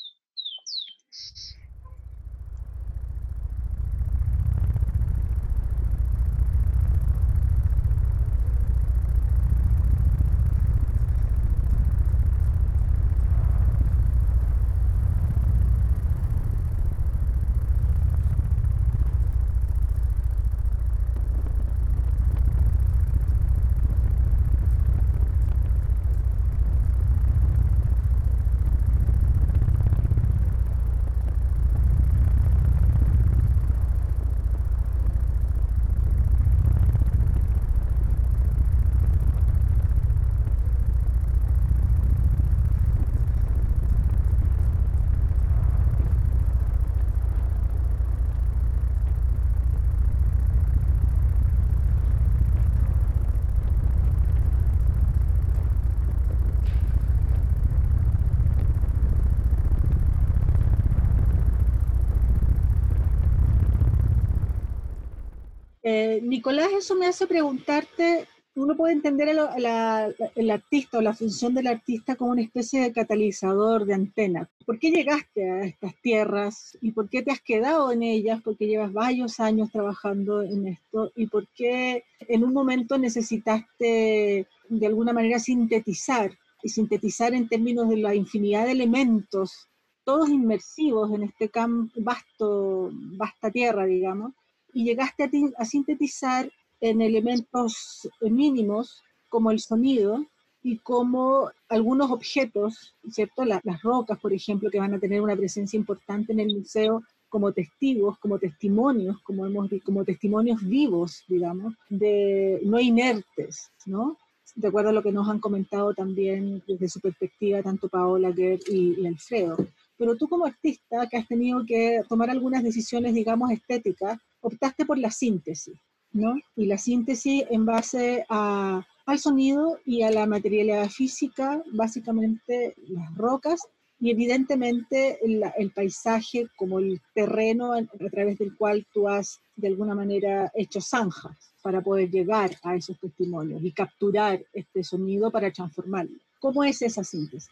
Nicolás, eso me hace preguntarte, uno puede entender el artista o la función del artista como una especie de catalizador, de antena. ¿Por qué llegaste a estas tierras y por qué te has quedado en ellas? Porque llevas varios años trabajando en esto y por qué en un momento necesitaste de alguna manera sintetizar y sintetizar en términos de la infinidad de elementos, todos inmersivos en este campo, vasto, vasta tierra, digamos, y llegaste a, sintetizar en elementos mínimos como el sonido y como algunos objetos, ¿cierto? las rocas, por ejemplo, que van a tener una presencia importante en el museo como testigos, como testimonios, como, hemos, como testimonios vivos, digamos, de no inertes, ¿no? De acuerdo a lo que nos han comentado también desde su perspectiva tanto Paola Gerd y, y Alfredo. Pero tú como artista que has tenido que tomar algunas decisiones, digamos, estéticas, optaste por la síntesis, ¿no? Y la síntesis en base al sonido y a la materialidad física, básicamente las rocas y evidentemente el, el, paisaje como el terreno a, través del cual tú has de alguna manera hecho zanjas para poder llegar a esos testimonios y capturar este sonido para transformarlo. ¿Cómo es esa síntesis?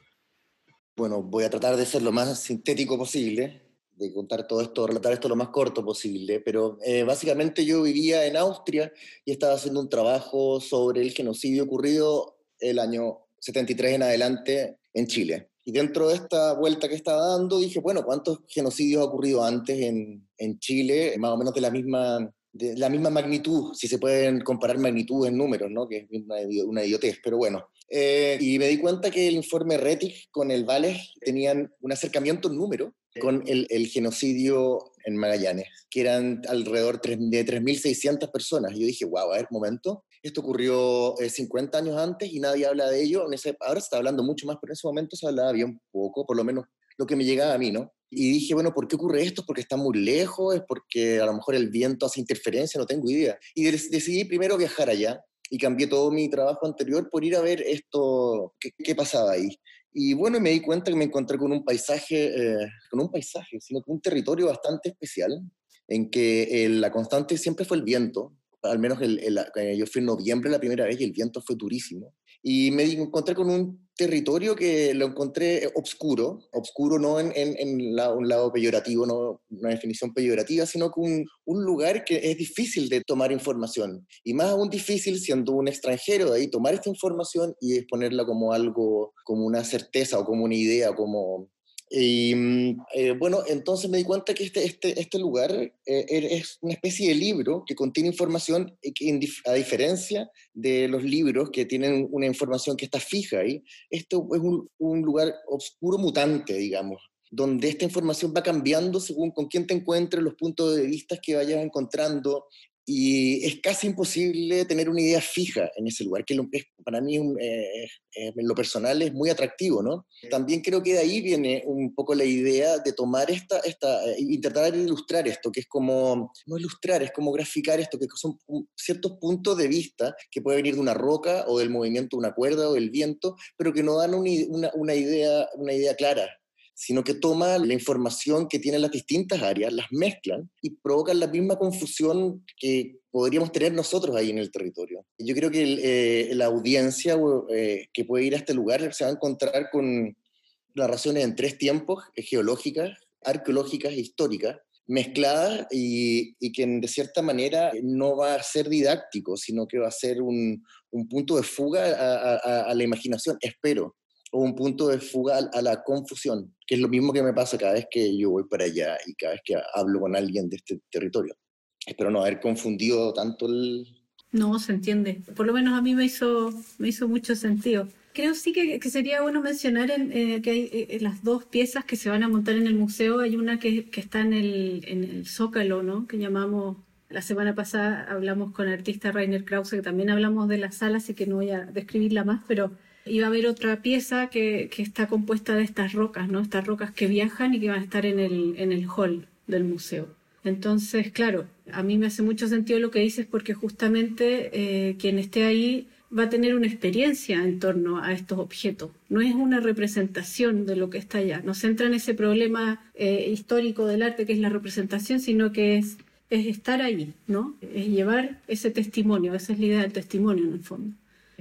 Bueno, voy a tratar de ser lo más sintético posible de contar todo esto, relatar esto lo más corto posible, pero eh, básicamente yo vivía en Austria y estaba haciendo un trabajo sobre el genocidio ocurrido el año 73 en adelante en Chile. Y dentro de esta vuelta que estaba dando, dije, bueno, ¿cuántos genocidios ha ocurrido antes en, en Chile? Más o menos de la misma de la misma magnitud, si se pueden comparar magnitud en números, ¿no? que es una, una idiotez, pero bueno. Eh, y me di cuenta que el informe RETIC con el Vales tenían un acercamiento en número con el, genocidio en Magallanes, que eran alrededor de 3.600 personas. Y yo dije, wow, a ver, momento, esto ocurrió 50 eh, años antes y nadie habla de ello. En ese, ahora se está hablando mucho más, pero en ese momento se hablaba bien poco, por lo menos lo que me llegaba a mí, ¿no? Y dije, bueno, ¿por qué ocurre esto? ¿Porque está muy lejos? ¿Es porque a lo mejor el viento hace interferencia? No tengo idea. Y decidí primero viajar allá y cambié todo mi trabajo anterior por ir a ver esto, qué, qué pasaba ahí. Y bueno, me di cuenta que me encontré con un paisaje, eh, con un paisaje, sino con un territorio bastante especial, en que la constante siempre fue el viento, al menos el, yo fui en noviembre la primera vez y el viento fue durísimo. Y me encontré con un territorio que lo encontré obscuro, obscuro no en, en, la, un lado peyorativo, no una definición peyorativa, sino que un, un, lugar que es difícil de tomar información. Y más aún difícil siendo un extranjero de ahí tomar esta información y exponerla como algo, como una certeza o como una idea, como y mm, eh, bueno, entonces me di cuenta que este, este, este lugar eh, er, es una especie de libro que contiene información que, a diferencia de los libros que tienen una información que está fija ahí, esto es un, un lugar oscuro mutante, digamos, donde esta información va cambiando según con quién te encuentres, los puntos de vista que vayas encontrando, y es casi imposible tener una idea fija en ese lugar, que para mí eh, eh, en lo personal es muy atractivo, ¿no? También creo que de ahí viene un poco la idea de tomar esta, esta eh, intentar ilustrar esto, que es como, no ilustrar, es como graficar esto, que son ciertos puntos de vista que puede venir de una roca o del movimiento de una cuerda o del viento, pero que no dan una, una idea, una idea clara sino que toma la información que tienen las distintas áreas, las mezclan y provocan la misma confusión que podríamos tener nosotros ahí en el territorio. Yo creo que eh, la audiencia eh, que puede ir a este lugar se va a encontrar con narraciones en tres tiempos, eh, geológicas, arqueológicas e históricas, mezcladas y, que de cierta manera no va a ser didáctico, sino que va a ser un, un punto de fuga a, la imaginación, espero un punto de fuga a la confusión, que es lo mismo que me pasa cada vez que yo voy para allá y cada vez que hablo con alguien de este territorio. Espero no haber confundido tanto el... No, se entiende. Por lo menos a mí me hizo, me hizo mucho sentido. Creo sí que, que sería bueno mencionar en, eh, que hay eh, las dos piezas que se van a montar en el museo. Hay una que, que está en el, en el Zócalo, ¿no? que llamamos la semana pasada hablamos con el artista Rainer Krause, que también hablamos de la sala, así que no voy a describirla más, pero y va a haber otra pieza que, está compuesta de estas rocas, ¿no? Estas rocas que viajan y que van a estar en el, en el hall del museo. Entonces, claro, a mí me hace mucho sentido lo que dices porque justamente eh, quien esté ahí va a tener una experiencia en torno a estos objetos. No es una representación de lo que está allá. No se entra en ese problema eh, histórico del arte que es la representación, sino que es, es estar ahí, ¿no? Es llevar ese testimonio. Esa es la idea del testimonio en el fondo.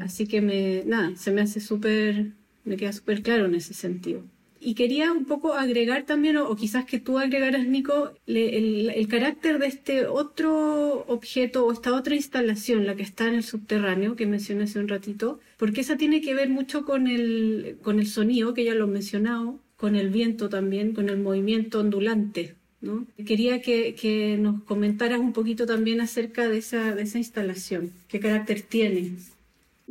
Así que me, nada, se me hace súper, me queda súper claro en ese sentido. Y quería un poco agregar también, o, quizás que tú agregaras, Nico, el, el, carácter de este otro objeto o esta otra instalación, la que está en el subterráneo, que mencioné hace un ratito, porque esa tiene que ver mucho con el, con el sonido, que ya lo he mencionado, con el viento también, con el movimiento ondulante. ¿no? Quería que, que nos comentaras un poquito también acerca de esa, de esa instalación, qué carácter tiene.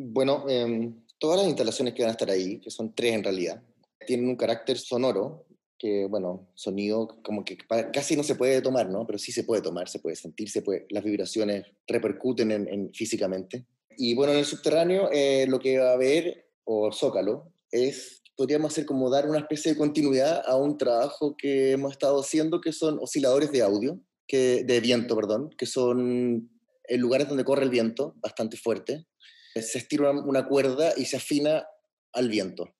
Bueno, em, todas las instalaciones que van a estar ahí, que son tres en realidad, tienen un carácter sonoro, que bueno, sonido como que casi no se puede tomar, ¿no? Pero sí se puede tomar, se puede sentir, se puede, las vibraciones repercuten en, físicamente. Y bueno, en el subterráneo eh, lo que va a haber, o zócalo, es, podríamos hacer como dar una especie de continuidad a un trabajo que hemos estado haciendo, que son osciladores de audio, que, de viento, perdón, que son en lugares donde corre el viento bastante fuerte, se estira una, cuerda y se afina al viento.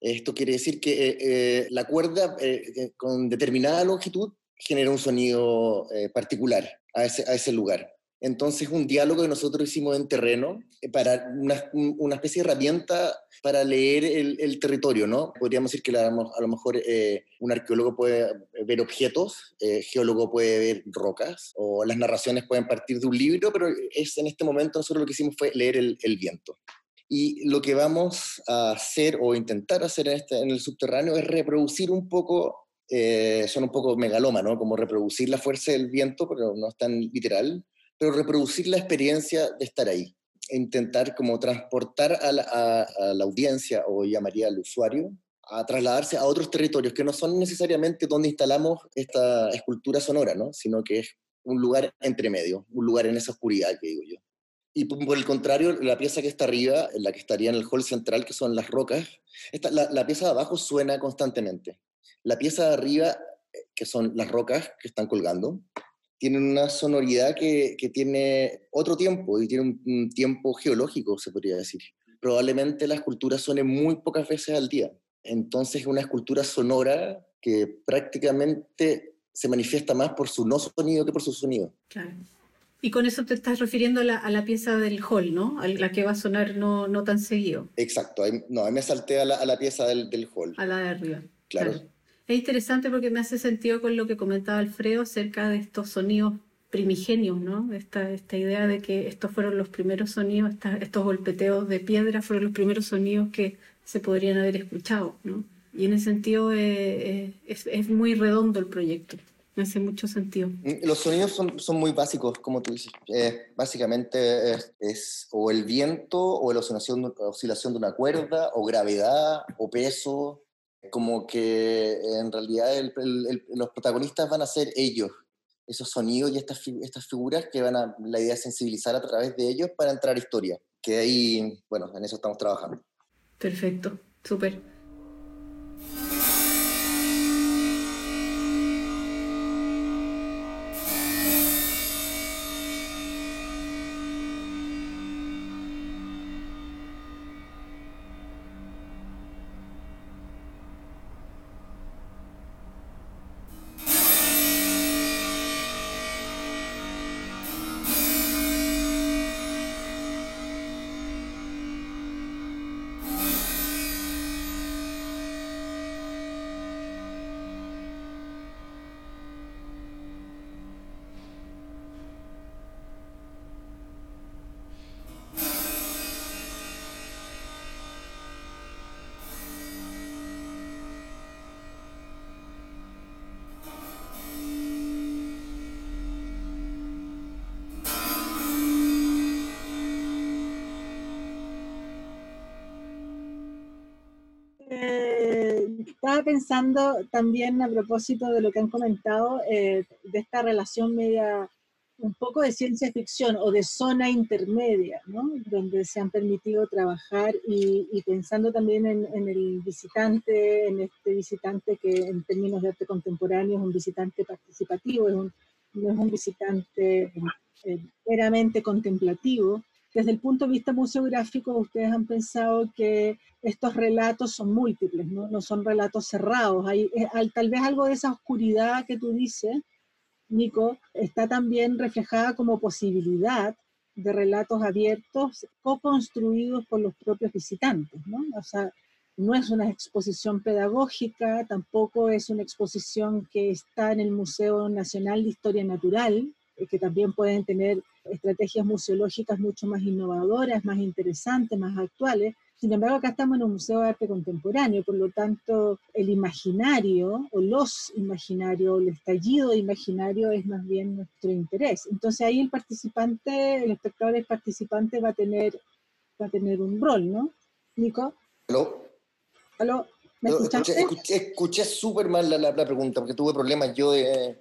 Esto quiere decir que eh, eh, la cuerda eh, con determinada longitud genera un sonido particular a ese, a ese lugar. Entonces, un diálogo que nosotros hicimos en terreno para una, una especie de herramienta para leer el, el, territorio, ¿no? Podríamos decir que a lo mejor un arqueólogo puede ver objetos, eh, geólogo puede ver rocas, o las narraciones pueden partir de un libro, pero es, en este momento nosotros lo que hicimos fue leer el, el viento. Y lo que vamos a hacer o intentar hacer en, este, en el subterráneo es reproducir un poco, eh, son un poco megaloma, ¿no? Como reproducir la fuerza del viento, pero no es tan literal, pero reproducir la experiencia de estar ahí. Intentar como transportar a la, audiencia, o llamaría al usuario, a trasladarse a otros territorios que no son necesariamente donde instalamos esta escultura sonora, ¿no? sino que es un lugar entre medio, un lugar en esa oscuridad que digo yo. Y por el contrario, la pieza que está arriba, la que estaría en el hall central, que son las rocas, esta, la, la pieza de abajo suena constantemente. La pieza de arriba, eh, que son las rocas que están colgando, tienen una sonoridad que, que tiene otro tiempo y tiene un, tiempo geológico, se podría decir. Probablemente la escultura suene muy pocas veces al día. Entonces es una escultura sonora que prácticamente se manifiesta más por su no sonido que por su sonido. Claro. Y con eso te estás refiriendo a la, a la, pieza del hall, ¿no? A la que va a sonar no, no tan seguido. Exacto, no, ahí me salté a la, a la pieza del, del, hall. A la de arriba. Claro. Es interesante porque me hace sentido con lo que comentaba Alfredo acerca de estos sonidos primigenios, ¿no? Esta, idea de que estos fueron los primeros sonidos, estos golpeteos de piedra fueron los primeros sonidos que se podrían haber escuchado, ¿no? Y en ese sentido eh, eh, es, muy redondo el proyecto. Me hace mucho sentido. Mm, los sonidos son, muy básicos, como tú dices. Eh, básicamente es, o el viento, o la oscilación de una cuerda, o gravedad, o peso. Como que en realidad los protagonistas van a ser ellos, esos sonidos y estas, estas figuras que van a, la idea es sensibilizar a través de ellos para entrar a historia. Que ahí, bueno, en eso estamos trabajando. Perfecto, súper. Estaba pensando también a propósito de lo que han comentado, eh, de esta relación media, un poco de ciencia ficción o de zona intermedia, ¿no? donde se han permitido trabajar y, y pensando también en, en, el visitante, en este visitante que en términos de arte contemporáneo es un visitante participativo, es un, no es un visitante eh, meramente contemplativo, desde el punto de vista museográfico, ustedes han pensado que estos relatos son múltiples, no, no son relatos cerrados. Hay, eh, tal vez algo de esa oscuridad que tú dices, Nico, está también reflejada como posibilidad de relatos abiertos co-construidos por los propios visitantes, ¿no? O sea, no es una exposición pedagógica, tampoco es una exposición que está en el Museo Nacional de Historia Natural, que también pueden tener estrategias museológicas mucho más innovadoras, más interesantes, más actuales. Sin embargo, acá estamos en un museo de arte contemporáneo, por lo tanto, el imaginario o los imaginarios, el estallido de imaginario es más bien nuestro interés. Entonces ahí el participante, el espectador, el participante va a tener, va a tener un rol, ¿no? Nico. ¿Aló? ¿Aló? ¿Me escuchaste? Escuché súper mal la, la, la, pregunta porque tuve problemas yo de,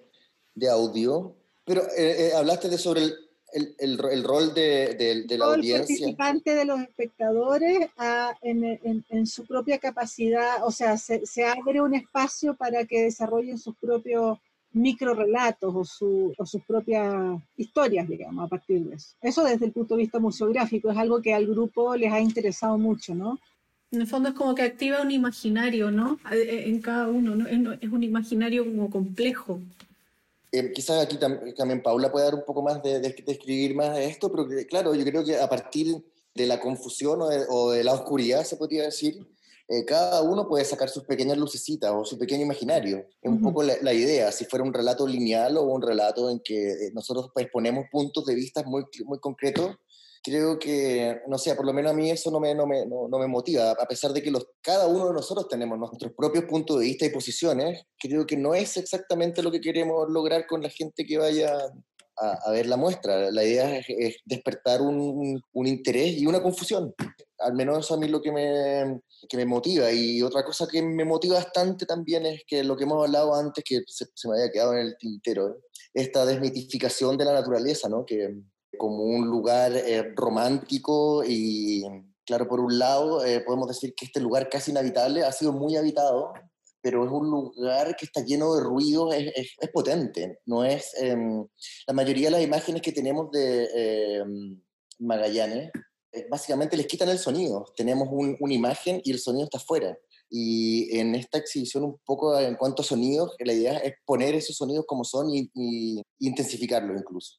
de audio. Pero eh, eh, hablaste de sobre el, el, el, el rol de, de, de la Todo audiencia. El participante de los espectadores a, en, en, en, su propia capacidad, o sea, se, se, abre un espacio para que desarrollen sus propios micro relatos o, su, o sus propias historias, digamos, a partir de eso. Eso desde el punto de vista museográfico es algo que al grupo les ha interesado mucho, ¿no? En el fondo es como que activa un imaginario, ¿no? En cada uno, ¿no? Es un imaginario como complejo. Eh, quizás aquí tam también Paula puede dar un poco más de, de, de, escribir más de esto, pero que, claro, yo creo que a partir de la confusión o de, o de la oscuridad, se podría decir, eh, cada uno puede sacar sus pequeñas lucecitas o su pequeño imaginario. Es un uh -huh. poco la, la, idea, si fuera un relato lineal o un relato en que eh, nosotros pues, ponemos puntos de vista muy, muy concretos creo que, no sé, por lo menos a mí eso no me, no me, no, no me motiva, a pesar de que los, cada uno de nosotros tenemos nuestros propios puntos de vista y posiciones, creo que no es exactamente lo que queremos lograr con la gente que vaya a, a ver la muestra. La idea es, es despertar un, un, interés y una confusión. Al menos eso a mí lo que me, que me motiva. Y otra cosa que me motiva bastante también es que lo que hemos hablado antes, que se, se me había quedado en el tintero, esta desmitificación de la naturaleza, ¿no? Que, como un lugar eh, romántico y, claro, por un lado, eh, podemos decir que este lugar casi inhabitable ha sido muy habitado pero es un lugar que está lleno de ruidos, es, es, potente, no es... Em, la mayoría de las imágenes que tenemos de em, Magallanes, eh, básicamente les quitan el sonido, tenemos una imagen y el sonido está afuera. Y en esta exhibición un poco en cuanto a sonidos, la idea es poner esos sonidos como son y, y intensificarlos incluso.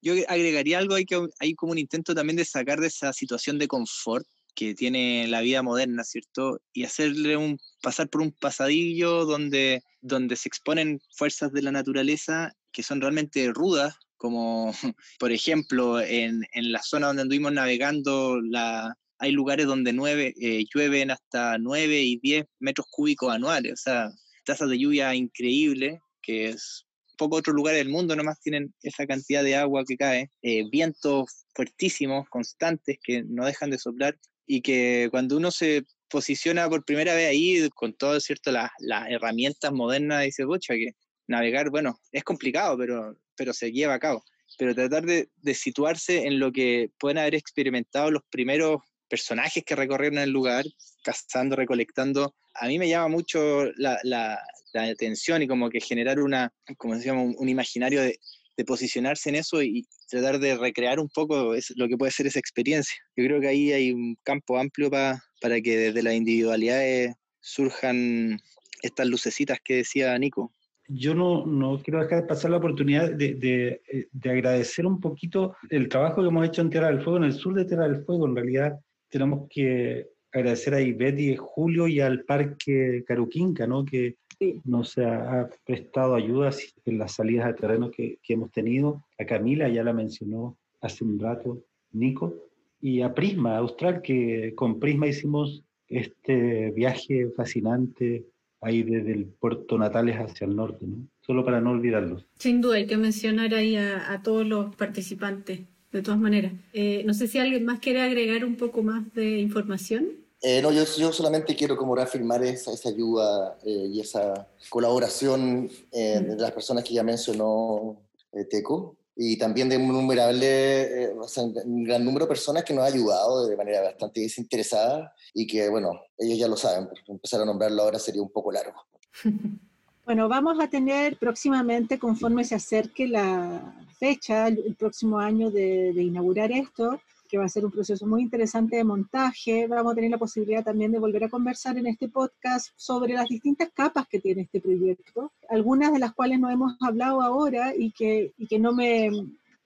Yo agregaría algo, hay, que, hay como un intento también de sacar de esa situación de confort que tiene la vida moderna, ¿cierto? Y hacerle un, pasar por un pasadillo donde, donde se exponen fuerzas de la naturaleza que son realmente rudas, como (laughs) por ejemplo en, en la zona donde anduvimos navegando, la, hay lugares donde nueve, eh, llueven hasta 9 y 10 metros cúbicos anuales, o sea, tasas de lluvia increíble, que es pocos otros lugares del mundo nomás tienen esa cantidad de agua que cae, eh, vientos fuertísimos, constantes, que no dejan de soplar y que cuando uno se posiciona por primera vez ahí con todo cierto las, herramientas modernas dice bocha que navegar bueno es complicado pero pero se lleva a cabo pero tratar de, de situarse en lo que pueden haber experimentado los primeros personajes que recorrieron el lugar, cazando, recolectando. A mí me llama mucho la, la, atención y como que generar una, como decíamos, un, imaginario de, de, posicionarse en eso y tratar de recrear un poco lo que puede ser esa experiencia. Yo creo que ahí hay un campo amplio para que desde las individualidades surjan estas lucecitas que decía Nico. Yo no, no quiero dejar de pasar la oportunidad de, de, de, agradecer un poquito el trabajo que hemos hecho en Tierra del Fuego, en el sur de Tierra del Fuego. En realidad, tenemos que agradecer a Ivette Julio y al Parque Caruquinca, ¿no? que nos ha, prestado ayudas en las salidas de terreno que, que, hemos tenido. A Camila ya la mencionó hace un rato, Nico, y a Prisma Austral, que con Prisma hicimos este viaje fascinante ahí desde el puerto Natales hacia el norte, ¿no? solo para no olvidarlos. Sin duda, hay que mencionar ahí a, a todos los participantes de todas maneras. Eh, no sé si alguien más quiere agregar un poco más de información. Eh, no, yo, yo, solamente quiero como reafirmar esa, esa ayuda eh, y esa colaboración de las personas que ya mencionó Teco y también de un numerable, o sea, un gran número de personas que nos ha ayudado de manera bastante desinteresada y que, bueno, ellos ya lo saben, empezar a nombrarlo ahora sería un poco largo. (laughs) Bueno, vamos a tener próximamente, conforme se acerque la fecha, el próximo año de, inaugurar esto, que va a ser un proceso muy interesante de montaje. Vamos a tener la posibilidad también de volver a conversar en este podcast sobre las distintas capas que tiene este proyecto, algunas de las cuales no hemos hablado ahora y que, y que no, me,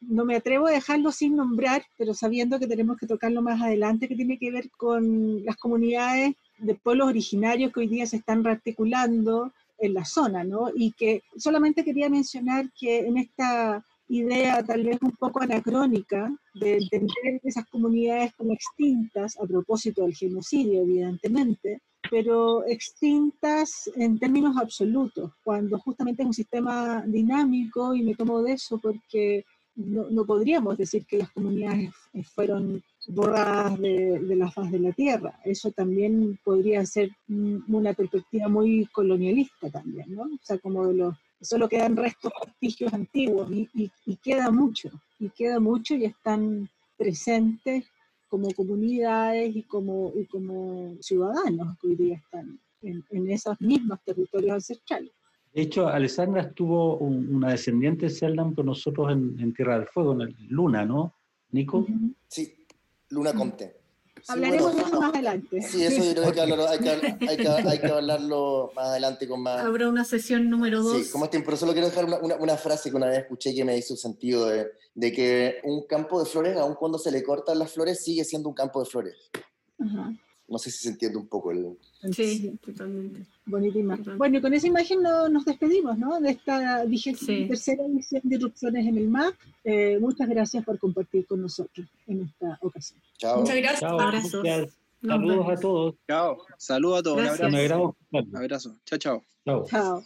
no me atrevo a dejarlo sin nombrar, pero sabiendo que tenemos que tocarlo más adelante, que tiene que ver con las comunidades de pueblos originarios que hoy día se están rearticulando, en la zona, ¿no? Y que solamente quería mencionar que en esta idea tal vez un poco anacrónica de entender esas comunidades como extintas, a propósito del genocidio, evidentemente, pero extintas en términos absolutos, cuando justamente es un sistema dinámico, y me tomo de eso porque no, no podríamos decir que las comunidades fueron borradas de, de, la faz de la tierra. Eso también podría ser una perspectiva muy colonialista también, ¿no? O sea, como de los, solo quedan restos, vestigios antiguos y, y, queda mucho, y queda mucho y están presentes como comunidades y como, y como ciudadanos que hoy día están en, en esos mismos territorios ancestrales. De hecho, Alessandra estuvo una descendiente de Seldan con nosotros en, en, Tierra del Fuego, en Luna, ¿no, Nico? Sí, Luna Conte. Hablaremos de eso más adelante. Sí, eso yo creo que hay que, hablarlo, hay, que, hay, que, hay (laughs) que, hablarlo más adelante con más... Habrá una sesión número dos. Sí, como tiempo, pero solo quiero dejar una, una, una, frase que una vez escuché que me hizo sentido de, de, que un campo de flores, aun cuando se le cortan las flores, sigue siendo un campo de flores. Ajá. No sé si se entiende un poco el... Sí, totalmente. Bonita imagen. Bueno, y con esa imagen no, nos despedimos, ¿no? De esta sí. tercera edición de Erupciones en el MAP. Eh, muchas gracias por compartir con nosotros en esta ocasión. Chao. Muchas gracias. Chao, Abrazos. Saludos a todos. Chao. Saludos a todos. Gracias. Un abrazo. Un abrazo. Chao, chao. Chao. Chao.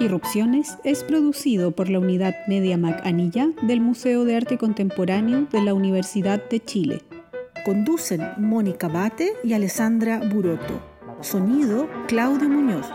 Irrupciones es producido por la unidad Media Mac Anilla del Museo de Arte Contemporáneo de la Universidad de Chile. Conducen Mónica Bate y Alessandra Buroto. Sonido Claudio Muñoz.